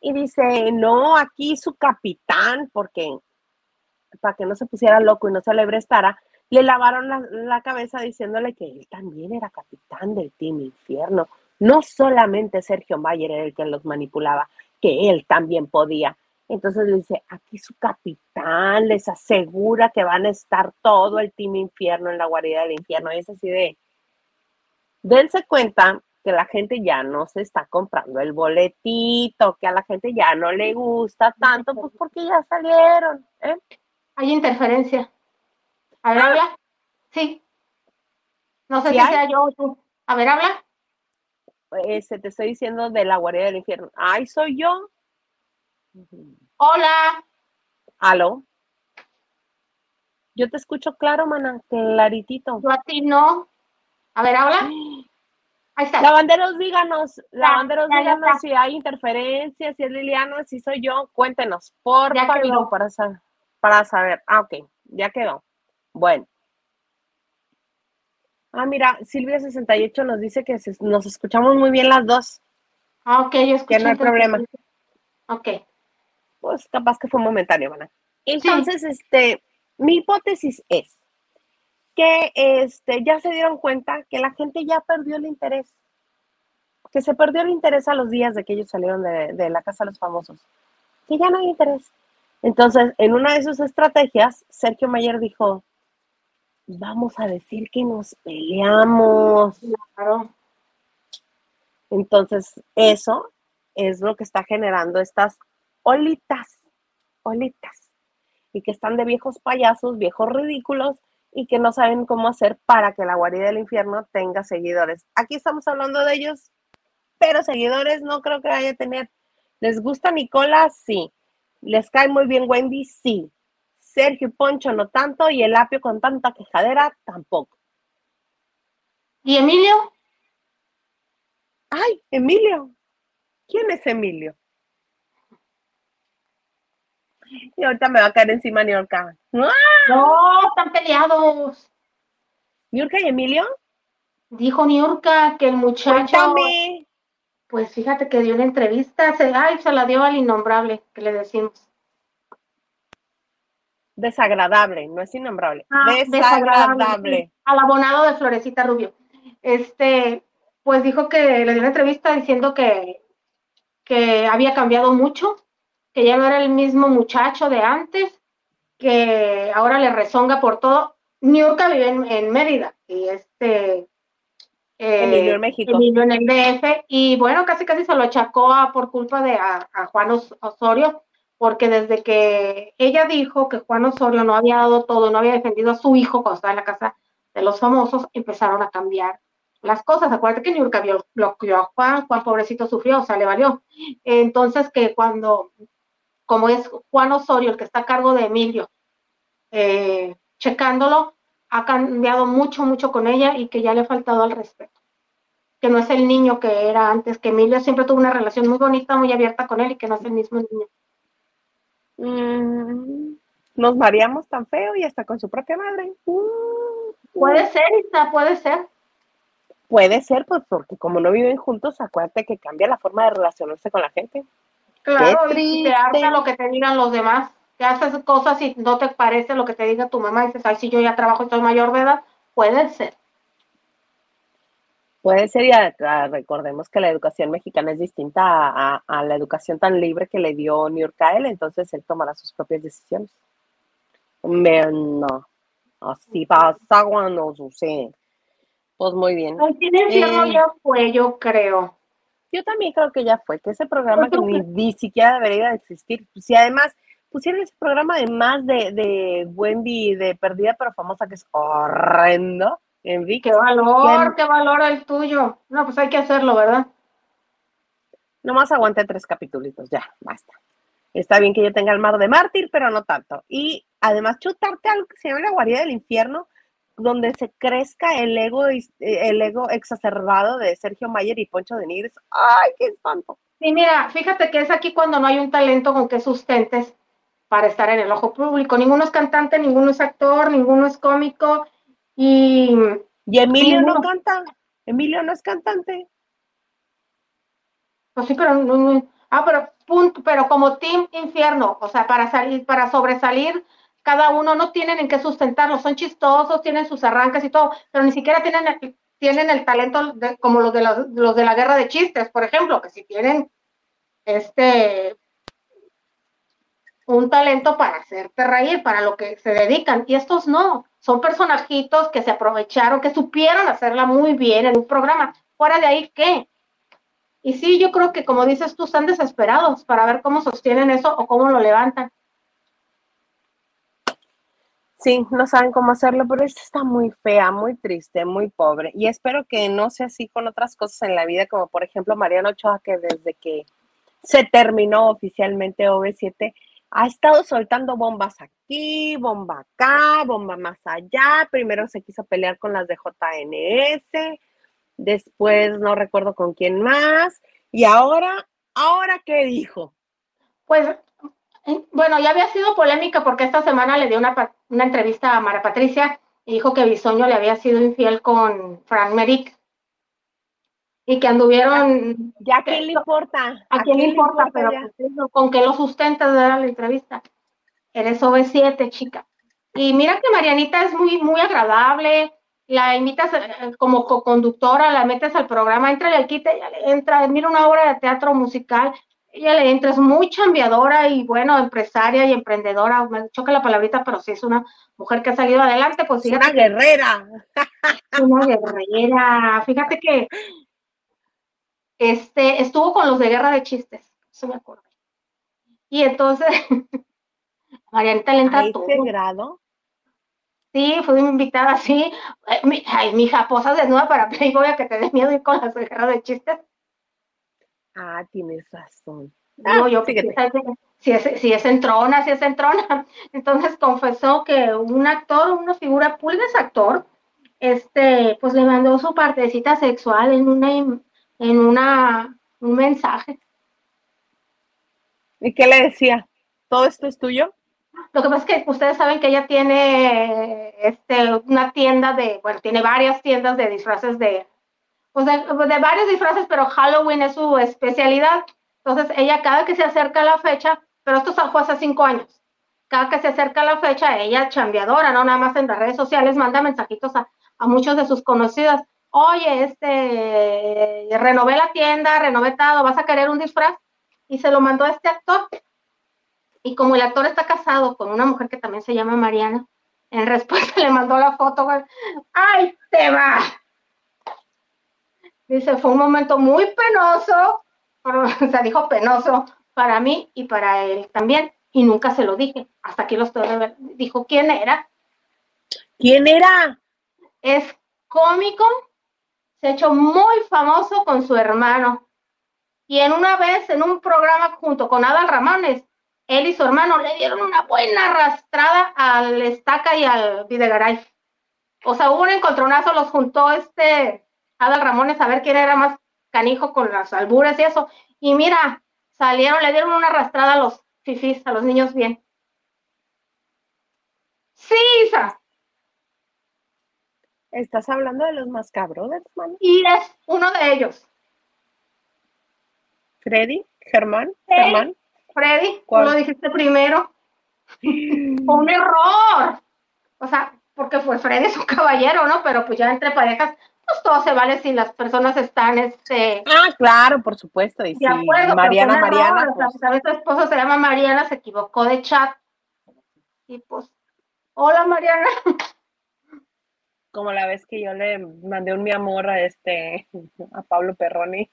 Y dice, no, aquí su capitán, porque para que no se pusiera loco y no se le prestara, le lavaron la, cabeza diciéndole que él también era capitán del Team Infierno. No solamente Sergio Mayer era el que los manipulaba, que él también podía. Entonces le dice, aquí su capitán les asegura que van a estar todo el Team Infierno en la guarida del infierno. Y es así de, dense cuenta que la gente ya no se está comprando el boletito, que a la gente ya no le gusta tanto, pues porque ya salieron. ¿eh? Hay interferencia. A ver, habla. Sí. No sé ¿Sí si hay? sea yo o tú. A ver, habla. Este, te estoy diciendo de la guardia del infierno. Ay, soy yo. Hola. ¿Aló? Yo te escucho claro, mana, claritito. Yo a ti no. A ver, habla. Ahí está. Lavanderos, díganos, lavanderos, ya, ya díganos si hay interferencia, si es Liliana, si soy yo, cuéntenos, por favor, para, para saber. Ah, ok, ya quedó. Bueno. Ah, mira, Silvia68 nos dice que se- nos escuchamos muy bien las dos. Ah, ok, yo escuché. Que no hay problema. Ok. Pues capaz que fue momentáneo, mana. Entonces, este, mi hipótesis es que este, ya se dieron cuenta que la gente ya perdió el interés, que se perdió el interés a los días de que ellos salieron de, de la Casa de los Famosos, que ya no hay interés. Entonces, en una de sus estrategias, Sergio Mayer dijo, vamos a decir que nos peleamos. Claro. Entonces, eso es lo que está generando estas olitas, olitas, y que están de viejos payasos, viejos ridículos, y que no saben cómo hacer para que la guarida del infierno tenga seguidores. Aquí estamos hablando de ellos, pero seguidores no creo que vaya a tener. ¿Les gusta Nicola? Sí. ¿Les cae muy bien Wendy? Sí. Sergio y Poncho no tanto, y el apio con tanta quejadera tampoco. ¿Y Emilio? ¡Ay, Emilio! ¿Quién es Emilio? Y ahorita me va a caer encima Niurka. ¡Ah! No, están peleados. ¿Niurka y Emilio? Dijo Niurka que el muchacho, Cuéntame. pues fíjate que dio una entrevista, se, ay, se la dio al innombrable, que le decimos. Desagradable, no es innombrable. Ah, desagradable. Al abonado de Florecita Rubio. Este, pues dijo que le dio una entrevista diciendo que, que había cambiado mucho, que ya no era el mismo muchacho de antes, que ahora le rezonga por todo. Niurka vive en, en Mérida y este eh, Emilio en México. Emilio en el DF y bueno, casi casi se lo achacó a- por culpa de a, a Juan Os- Osorio, porque desde que ella dijo que Juan Osorio no había dado todo, no había defendido a su hijo cuando estaba en la casa de los famosos, empezaron a cambiar las cosas. Acuérdate que Niurka bloqueó a Juan, Juan pobrecito sufrió, o sea, le valió. Entonces que cuando, como es Juan Osorio el que está a cargo de Emilio, eh, checándolo, ha cambiado mucho, mucho con ella y que ya le ha faltado al respeto. Que no es el niño que era antes, que Emilio siempre tuvo una relación muy bonita, muy abierta con él y que no es el mismo niño. Mm, nos mareamos tan feo y hasta con su propia madre. Mm, Puede ser, Isa, puede ser. Puede ser, pues porque como no viven juntos, acuérdate que cambia la forma de relacionarse con la gente. Claro, y te harta lo que te digan los demás. Que haces cosas y no te parece lo que te diga tu mamá y dices, ay, si yo ya trabajo y soy mayor de edad, puede ser. Puede ser, y a- a- recordemos que la educación mexicana es distinta a, a- la educación tan libre que le dio New York a él, entonces él tomará sus propias decisiones. Me- no, así pasa cuando sucede. Pues muy bien. Infierno Eh. ya fue, yo creo. Yo también creo que ya fue, que ese programa que Yo ni, ni siquiera debería de existir. Si además pusieron ese programa además de, de Wendy de Perdida pero Famosa, que es horrendo, en VIX, Qué valor, qué valor el tuyo. No, pues hay que hacerlo, ¿verdad? nomás aguanté tres capítulos, ya, basta. Está bien que yo tenga el mar de mártir, pero no tanto. Y además chutarte algo que se llama la guarida del infierno, donde se crezca el ego, eh, el ego exacerbado de Sergio Mayer y Poncho de Nigris. ¡Ay, qué espanto! Sí, mira, fíjate que es aquí cuando no hay un talento con que sustentes para estar en el ojo público. Ninguno es cantante, ninguno es actor, ninguno es cómico. Y Y Emilio no canta. Emilio no es cantante. pues sí, pero no- no- ah, pero punto, pero como team infierno, o sea, para salir, para sobresalir, cada uno no tienen en qué sustentarlo, son chistosos, tienen sus arranques y todo, pero ni siquiera tienen el, tienen el talento de- como los de, la, los de la guerra de chistes, por ejemplo, que si tienen este un talento para hacerte reír, para lo que se dedican, y estos no, son personajitos que se aprovecharon, que supieron hacerla muy bien en un programa. Fuera de ahí, ¿qué? Y sí, yo creo que como dices tú, están desesperados para ver cómo sostienen eso o cómo lo levantan. Sí, no saben cómo hacerlo, pero esta está muy fea, muy triste, muy pobre. Y espero que no sea así con otras cosas en la vida, como por ejemplo Mariano Ochoa, que desde que se terminó oficialmente OV7, ha estado soltando bombas aquí, bomba acá, bomba más allá. Primero se quiso pelear con las de JNS, después no recuerdo con quién más. Y ahora, ¿ahora qué dijo? Pues, eh, bueno, ya había sido polémica porque esta semana le dio una, una entrevista a Mara Patricia y dijo que Bisoño le había sido infiel con Fran Merrick y que anduvieron, ¿Ya a quién le importa? a quién le importa, pero ya? pues, con que lo sustenta de la entrevista. eres OV7, chica. Y mira que Marianita es muy, muy agradable, la invitas eh, como co-conductora, la metes al programa, entra y al quite, ella le entra, mira una obra de teatro musical, ella le entra, es muy chambeadora y bueno, empresaria y emprendedora, me choca la palabrita, pero sí es una mujer que ha salido adelante, pues Es una guerrera. una guerrera. Fíjate que este estuvo con los de guerra de chistes, eso me acuerdo. Y entonces, Marianita le entra ¿A todo. ese grado? Sí, fui invitada, sí. Eh, mi, ay, mi hija, posas desnuda para Playboy a que te dé miedo ir con las de guerra de chistes. Ah, tienes razón. Digo Ah, yo, si es, si es entrona, si es entrona. Entonces confesó que un actor, una figura, Pulga es actor, este, pues le mandó su partecita sexual en una, en una, un mensaje. ¿Y qué le decía? ¿Todo esto es tuyo? Lo que pasa es que ustedes saben que ella tiene este, una tienda de, bueno, tiene varias tiendas de disfraces de, pues de, de varios disfraces, pero Halloween es su especialidad. Entonces, ella cada que se acerca a la fecha, pero esto fue hace cinco años, cada que se acerca a la fecha, ella chambeadora, no nada más en las redes sociales, manda mensajitos a, a muchos de sus conocidos. Oye, este, renové la tienda, renové todo, ¿vas a querer un disfraz? Y se lo mandó a este actor. Y como el actor está casado con una mujer que también se llama Mariana, en respuesta le mandó la foto, ¡ay, te va! Dice, fue un momento muy penoso, pero, o sea, dijo penoso para mí y para él también, y nunca se lo dije, hasta aquí lo estoy ver. Dijo, ¿quién era? ¿Quién era? Es cómico, se ha hecho muy famoso con su hermano. Y en una vez, en un programa junto con Adal Ramones, él y su hermano le dieron una buena arrastrada al Estaca y al Videgaray. O sea, hubo un encontronazo, los juntó este Adal Ramones a ver quién era más canijo con las albures y eso. Y mira, salieron, le dieron una arrastrada a los fifís, a los niños bien. Sí, Isa. ¿Estás hablando de los mascabrothers, mano? Y es uno de ellos. ¿Freddy? ¿Germán? ¿Germán? Freddy, tú ¿Cuál? lo dijiste primero. Fue un error. O sea, porque fue Freddy es un caballero, ¿no? Pero pues ya entre parejas, pues todo se vale si las personas están, este, Ah, claro, por supuesto. Y de sí, acuerdo. Mariana, error. Mariana, O sea, pues, a veces su esposo se llama Mariana, se equivocó de chat. Y pues, hola Mariana. como la vez que yo le mandé un mi amor a este, a Pablo Perroni.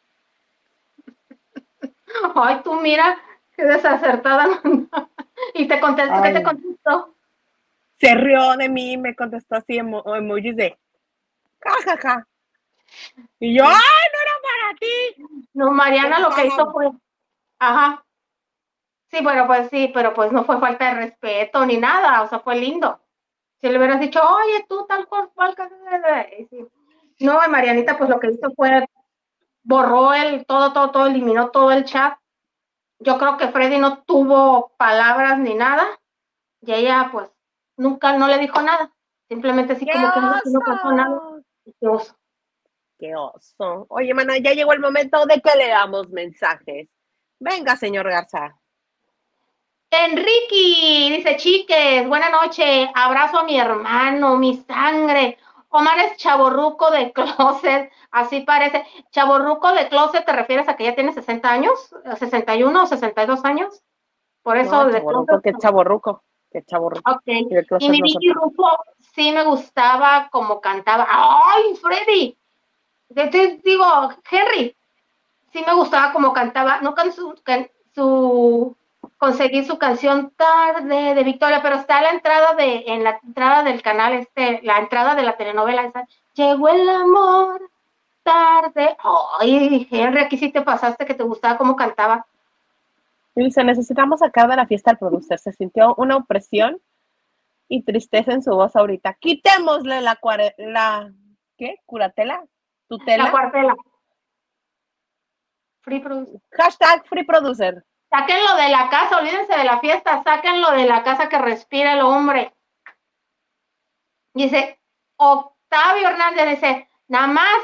Ay, tú mira, qué desacertada. y te contestó, ¿qué te contestó? Se rió de mí me contestó así emo- emojis de ja, ja, ja. Y yo, ¡ay, no era para ti! No, Mariana lo que hizo fue, ajá. Sí, bueno, pues sí, pero pues no fue falta de respeto ni nada, o sea, fue lindo. Si le hubieras dicho, oye, tú tal cual, cual, cual", y sí. No, Marianita, pues lo que hizo fue borró el todo, todo, todo, eliminó todo el chat. Yo creo que Freddy no tuvo palabras ni nada, y ella, pues, nunca no le dijo nada. Simplemente así ¡Qué como que no, no pasó nada. qué oso. ¡Qué oso! Oye, mana, ya llegó el momento de que leamos mensajes. Venga, señor Garza. Enrique dice, chiques, buena noche, abrazo a mi hermano, mi sangre. Omar es chaborruco de closet, así parece. Chaborruco de closet, ¿te refieres a que ya tiene 60 años? ¿61 o 62 años? Por eso No, de closet. qué chaborruco, qué chaborruco. Ok. Y mi no Vicky Rufo sí me gustaba como cantaba. ¡Ay, Freddy! Digo, Henry, sí me gustaba como cantaba. No con su, can- su conseguí su canción tarde de Victoria, pero está la entrada de, en la entrada del canal, este, la entrada de la telenovela esa. Llegó el amor tarde. Ay, Henry, aquí sí te pasaste que te gustaba cómo cantaba. Dice, necesitamos sacar de la fiesta al producer. Se sintió una opresión y tristeza en su voz ahorita. Quitémosle la, cuare- la ¿qué? ¿Curatela? La ¿Tutela? cuartela. Free producer. Hashtag free producer. Sáquenlo de la casa, olvídense de la fiesta, sáquenlo de la casa que respira el hombre. Dice, Octavio Hernández dice, nada más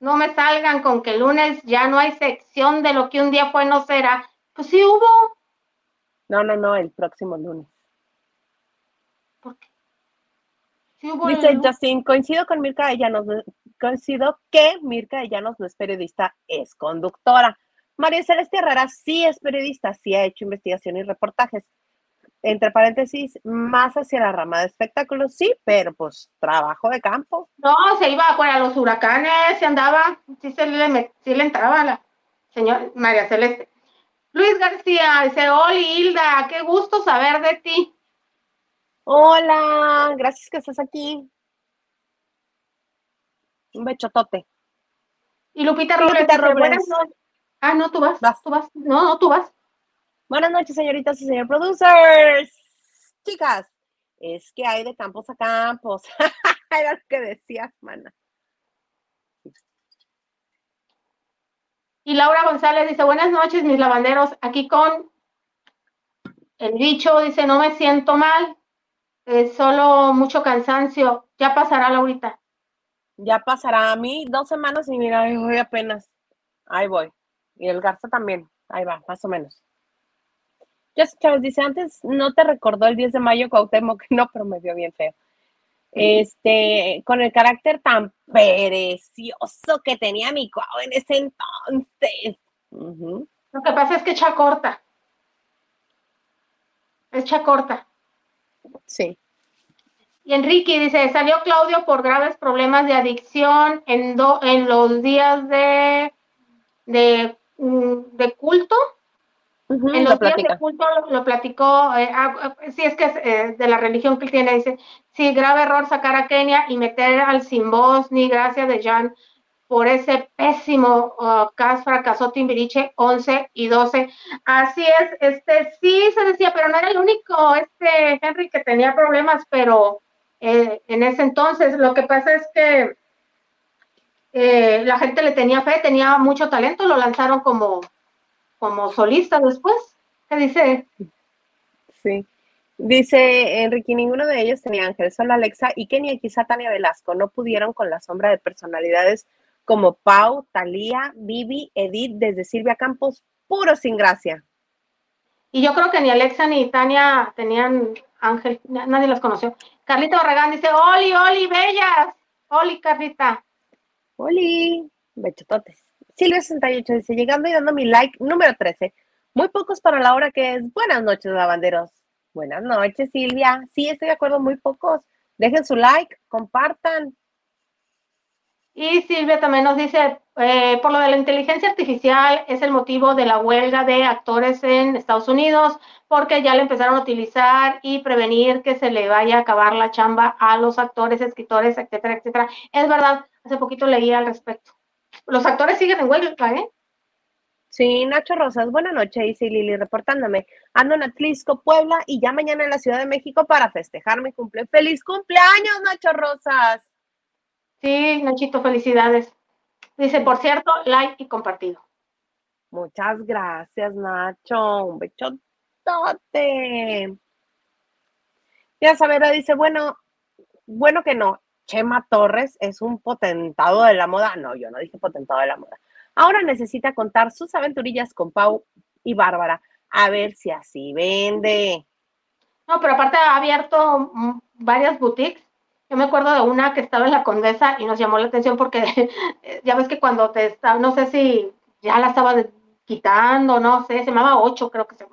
no me salgan con que el lunes ya no hay sección de lo que un día fue, no será. Pues sí hubo. No, no, no, el próximo lunes. ¿Por qué? Sí hubo dice. Justin, coincido con Mirka Ella nos coincido que Mirka Ella nos no es periodista, es conductora. María Celeste Herrera sí es periodista, sí ha hecho investigación y reportajes. Entre paréntesis, más hacia la rama de espectáculos, sí, pero pues trabajo de campo. No, se iba a los huracanes, se andaba, sí, se le, sí le entraba a la señora María Celeste. Luis García dice, hola Hilda, qué gusto saber de ti. Hola, gracias que estás aquí. Un bechotote. Y Lupita Robles. Ah, no, tú vas, vas, tú vas. No, no, tú vas. Buenas noches, señoritas y señor producers. Chicas, es que hay de campos a campos. Era lo que decías, mana. Y Laura González dice, buenas noches, mis lavanderos, aquí con el bicho, dice, no me siento mal, es solo mucho cansancio, ya pasará, Laurita. Ya pasará a mí dos semanas y mira, voy apenas, ahí voy. Y el Garza también, ahí va, más o menos. Jessica Chávez dice, antes no te recordó el 10 de mayo Cuauhtémoc, no, pero me vio bien feo. Este, con el carácter tan precioso que tenía mi Cuau en ese entonces. Lo que pasa es que echa corta. Echa corta. Sí. Y Enrique dice, salió Claudio por graves problemas de adicción en, en los días de, de de culto. en los días de culto lo, platicó, eh, ah, ah, si es que es eh, de la religión que tiene, dice, sí, grave error sacar a Kenia y meter al sin voz ni gracias de Jan por ese pésimo uh, caso fracasó Timbiriche 11 y 12. Así es, este sí se decía, pero no era el único este Henry que tenía problemas, pero eh, en ese entonces lo que pasa es que eh, la gente le tenía fe, tenía mucho talento, lo lanzaron como, como solista después. ¿Qué dice? Sí. Dice Enrique, ninguno de ellos tenía ángel, solo Alexa y y quizá Tania Velasco no pudieron con la sombra de personalidades como Pau, Talía, Vivi, Edith, desde Silvia Campos, puro sin gracia. Y yo creo que ni Alexa ni Tania tenían ángel, nadie los conoció. Carlita Barragán dice, Oli, Oli, bellas. Oli, Carlita. Oli, bechototes. Silvia 68 dice, llegando y dando mi like número 13. Muy pocos para la hora que es. Buenas noches, lavanderos. Buenas noches, Silvia. Sí, estoy de acuerdo, muy pocos. Dejen su like, compartan. Y Silvia también nos dice, eh, por lo de la inteligencia artificial es el motivo de la huelga de actores en Estados Unidos, porque ya le empezaron a utilizar y prevenir que se le vaya a acabar la chamba a los actores, escritores, etcétera, etcétera. Es verdad, Hace poquito leí al respecto. Los actores siguen en huelga, ¿eh? Sí, Nacho Rosas, buenas noches, dice Lili, reportándome. Ando en Atlisco, Puebla, y ya mañana en la Ciudad de México para festejar mi cumple. ¡Feliz cumpleaños, Nacho Rosas! Sí, Nachito, felicidades. Dice, por cierto, like y compartido. Muchas gracias, Nacho. Un bechotote. Ya Savera dice, bueno, bueno que no, Chema Torres es un potentado de la moda. No, yo no dije potentado de la moda. Ahora necesita contar sus aventurillas con Pau y Bárbara. A ver si así vende. No, pero aparte ha abierto mm, varias boutiques. Yo me acuerdo de una que estaba en la Condesa y nos llamó la atención porque ya ves que cuando te estaba, no sé si ya la estaba quitando, no sé, se llamaba Ocho, creo que se.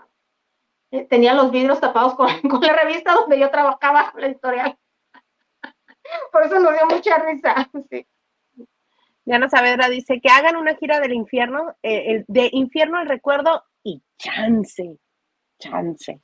Eh, tenía los vidrios tapados con, con la revista donde yo trabajaba, la editorial. Por eso nos dio mucha risa. Sí. Diana Saavedra dice que hagan una gira del infierno, eh, de infierno al recuerdo y chance, chance.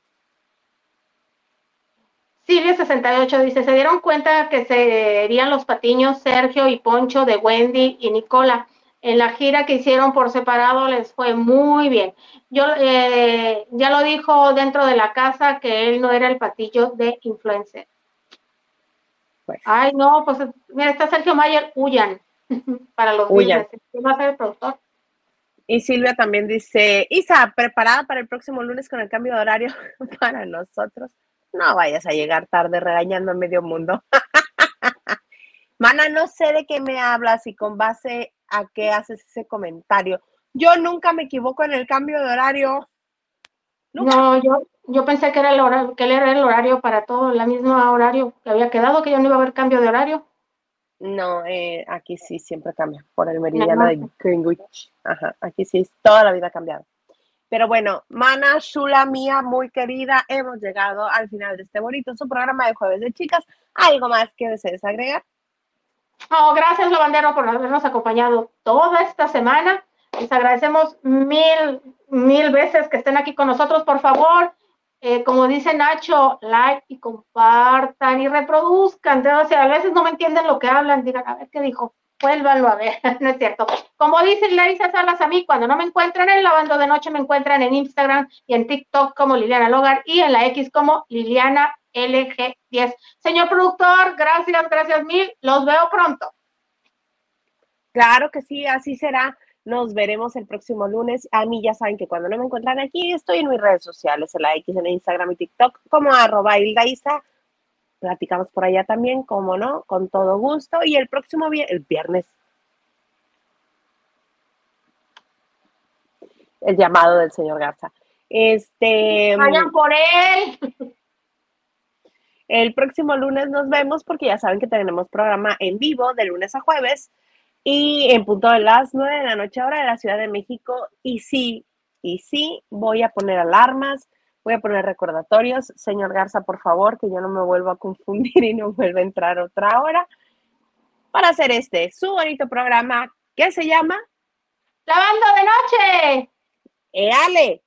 Silvia68 dice, se dieron cuenta que serían los patiños Sergio y Poncho de Wendy y Nicola. En la gira que hicieron por separado les fue muy bien. Yo eh, ya lo dijo dentro de la casa que él no era el patillo de influencer. Pues. Ay, no, pues mira, está Sergio Mayer, huyan para los huyan. va a ser el productor? Y Silvia también dice, Isa, preparada para el próximo lunes con el cambio de horario para nosotros. No vayas a llegar tarde regañando a medio mundo. Mana, no sé de qué me hablas y con base a qué haces ese comentario. Yo nunca me equivoco en el cambio de horario. No, yo, yo pensé que era el horario, que era el horario para todo, la misma horario que había quedado, que ya no iba a haber cambio de horario. No, eh, aquí sí siempre cambia por el meridiano de Greenwich. Ajá, aquí sí toda la vida ha cambiado. Pero bueno, Mana, Shula, mía, muy querida, hemos llegado al final de este bonito su programa de Jueves de Chicas. ¿Algo más que desees agregar? Oh, gracias, Lavandero, por habernos acompañado toda esta semana. Les agradecemos mil, mil veces que estén aquí con nosotros. Por favor, eh, como dice Nacho, like y compartan y reproduzcan. Sea, a veces no me entienden lo que hablan. Digan, a ver qué dijo vuélvanlo a ver, no es cierto. Como dice Larisa Salas a mí, cuando no me encuentran en Lavando de Noche, me encuentran en Instagram y en TikTok como Liliana Logar y en la X como Liliana LG10. Señor productor, gracias, gracias mil. Los veo pronto. Claro que sí, así será. Nos veremos el próximo lunes. A mí ya saben que cuando no me encuentran aquí, estoy en mis redes sociales, en la X, en Instagram y TikTok, como arroba Hildaisa platicamos por allá también, como no, con todo gusto. Y el próximo viernes, el viernes, el llamado del señor Garza. Este. Vayan por él. El próximo lunes nos vemos porque ya saben que tenemos programa en vivo de lunes a jueves y en punto de las nueve de la noche hora de la Ciudad de México. Y sí, y sí, voy a poner alarmas Voy a poner recordatorios. Señor Garza, por favor, que yo no me vuelva a confundir y no vuelva a entrar otra hora para hacer este su bonito programa que se llama Lavando de Noche. ¡Eale!